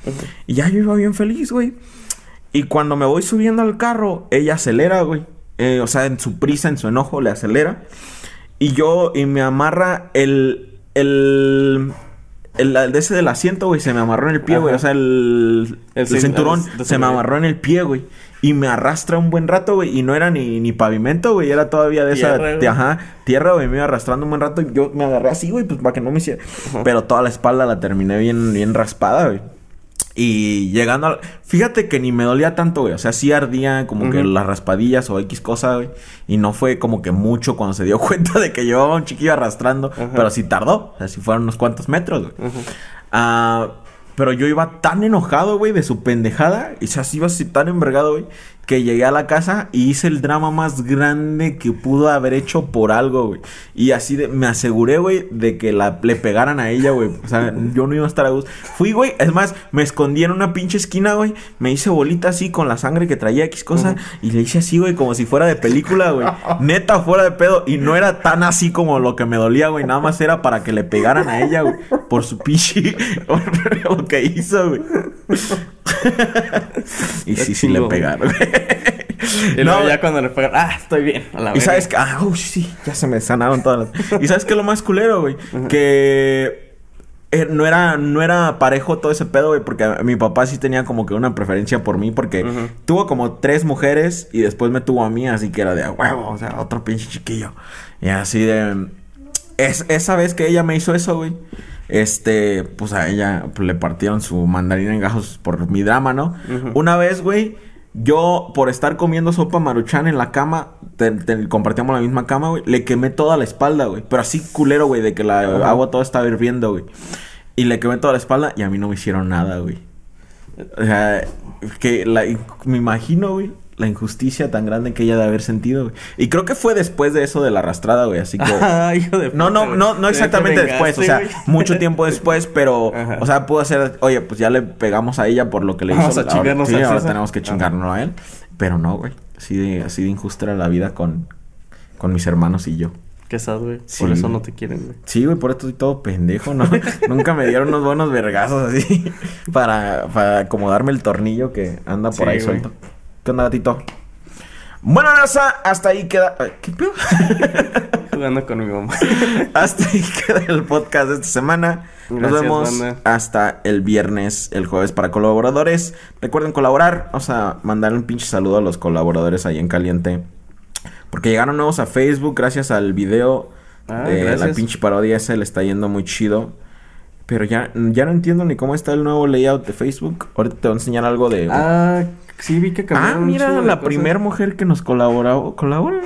A: Y ya yo iba bien feliz, güey. Y cuando me voy subiendo al carro, ella acelera, güey. Eh, o sea, en su prisa, en su enojo, le acelera. Y yo, y me amarra el. El. El, el de ese del asiento, güey, se me amarró en el pie, güey. O sea, el,
B: El
A: el
B: cin-
A: cinturón se me amarró en el pie, güey. Y me arrastra un buen rato, güey. Y no era ni, ni pavimento, güey. Era todavía de esa.
B: Tierra, güey.
A: ajá, tierra, güey. Me iba arrastrando un buen rato. Y yo me agarré así, güey, pues para que no me hiciera. Pero toda la espalda la terminé bien, bien raspada, güey. Y llegando al... Fíjate que ni me dolía tanto, güey. O sea, sí ardía como que las raspadillas o X cosa, güey. Y no fue como que mucho cuando se dio cuenta de que llevaba un chiquillo arrastrando. Pero sí tardó. O sea, sí fueron unos cuantos metros, güey. Ah, pero yo iba tan enojado, güey, de su pendejada. Y o sea, sí iba así tan envergado, güey. Que llegué a la casa y hice el drama más grande que pudo haber hecho por algo, güey. Y así de, me aseguré, güey, de que la, le pegaran a ella, güey. O sea, yo no iba a estar a gusto. Fui, güey, es más, me escondí en una pinche esquina, güey. Me hice bolita así con la sangre que traía X cosa. Y le hice así, güey, como si fuera de película, güey. Neta, fuera de pedo. Y no era tan así como lo que me dolía, güey. Nada más era para que le pegaran a ella, güey. Por su pinche... lo que hizo, güey. y sí, sí le pegaron.
B: Y luego
A: No,
B: ya cuando le pegan, ah, estoy bien. A la
A: y
B: verga.
A: sabes que, ah, uy, sí, ya se me sanaron todas las. Y sabes que lo más culero, güey, que eh, no era, no era parejo todo ese pedo, güey, porque mi papá sí tenía como que una preferencia por mí, porque tuvo como tres mujeres y después me tuvo a mí, así que era de a huevo, o sea, otro pinche chiquillo. Y así de. Es, esa vez que ella me hizo eso, güey. Este, pues a ella le partieron su mandarina en gajos por mi drama, ¿no? Una vez, güey, yo por estar comiendo sopa maruchan en la cama, te- te- compartíamos la misma cama, güey, le quemé toda la espalda, güey. Pero así culero, güey, de que la agua toda estaba hirviendo, güey. Y le quemé toda la espalda y a mí no me hicieron nada, güey. O sea, que la, me imagino, güey, la injusticia tan grande que ella de haber sentido, güey. Y creo que fue después de eso de la arrastrada, güey, así que...
B: Ah, hijo de
A: No, no,
B: puta,
A: no,
B: güey.
A: no
B: Te
A: exactamente después, o sea,
B: güey.
A: mucho tiempo después, pero,
B: Ajá.
A: o sea, pudo ser, oye, pues ya le pegamos a ella por lo que le
B: Vamos
A: hizo.
B: a chingarnos
A: ahora, sí,
B: al
A: ahora tenemos que chingarnos a él, pero no, güey. Así de, así de injusta era la vida con, con mis hermanos y yo.
B: Qué sad, güey.
A: Sí.
B: Por eso no te quieren, güey.
A: Sí, güey, por esto estoy todo pendejo, ¿no? Nunca me dieron unos buenos vergazos así para, para acomodarme el tornillo que anda por
B: Sí,
A: ahí
B: güey.
A: suelto. ¿Qué onda, gatito? Bueno, raza, hasta ahí queda... Ay, ¿Qué pedo?
B: Jugando con mi mamá.
A: hasta ahí queda el podcast de esta semana. Nos vemos
B: banda.
A: hasta el viernes, el jueves para colaboradores. Recuerden colaborar. Vamos a mandar un pinche saludo a los colaboradores ahí en caliente. Porque llegaron nuevos a Facebook gracias al video
B: Ah,
A: de la pinche parodia. Ese le está yendo muy chido. Pero ya, ya no entiendo ni cómo está el nuevo layout de Facebook. Ahorita te voy a enseñar algo de...
B: Ah, sí, vi que
A: Ah,
B: cambiaron
A: mira, la primera mujer que nos colaboró, colabora.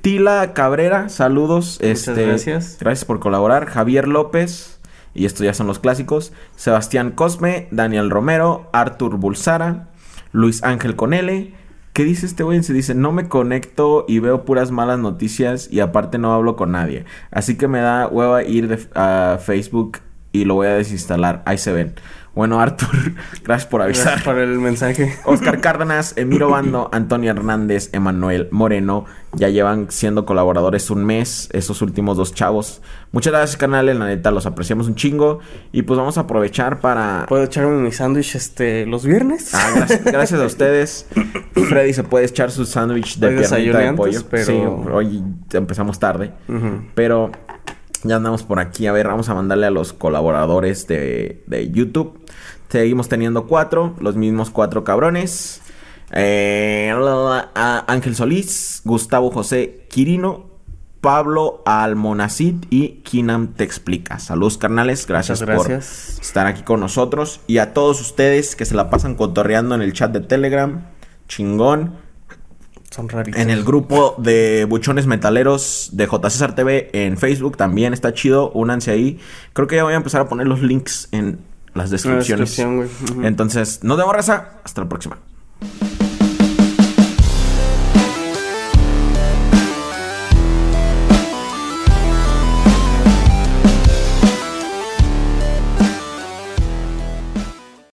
A: Tila Cabrera, saludos.
B: Muchas
A: este,
B: gracias.
A: Gracias por colaborar. Javier López, y estos ya son los clásicos. Sebastián Cosme, Daniel Romero, Artur Bulsara, Luis Ángel Conele. ¿Qué dice este güey? Se dice, no me conecto y veo puras malas noticias y aparte no hablo con nadie. Así que me da hueva ir de- a Facebook y lo voy a desinstalar. Ahí se ven. Bueno, Artur, gracias por avisar.
B: Gracias por el mensaje.
A: Oscar Cárdenas, Emiro Bando, Antonio Hernández, Emanuel Moreno. Ya llevan siendo colaboradores un mes, esos últimos dos chavos. Muchas gracias, canales, la neta, los apreciamos un chingo. Y pues vamos a aprovechar para...
B: ¿Puedo echarme mi sándwich este los viernes?
A: Ah, gracias, gracias a ustedes. Freddy se puede echar su sándwich de piernita de pollo.
B: pero-
A: Sí, hoy empezamos tarde. Pero ya andamos por aquí. A ver, vamos a mandarle a los colaboradores de, de YouTube. Seguimos teniendo cuatro, los mismos cuatro cabrones. Eh, a Ángel Solís, Gustavo José Quirino, Pablo Almonacid y Kinam Te Explica. Saludos, carnales. Gracias, por estar aquí con nosotros. Y a todos ustedes que se la pasan cotorreando en el chat de Telegram. Chingón.
B: Son raritos.
A: En el grupo de Buchones Metaleros de J. César TV en Facebook también está chido. Únanse ahí. Creo que ya voy a empezar a poner los links en las descripciones.
B: descripción, güey. Ujú.
A: Entonces, nos vemos, raza. Hasta la próxima.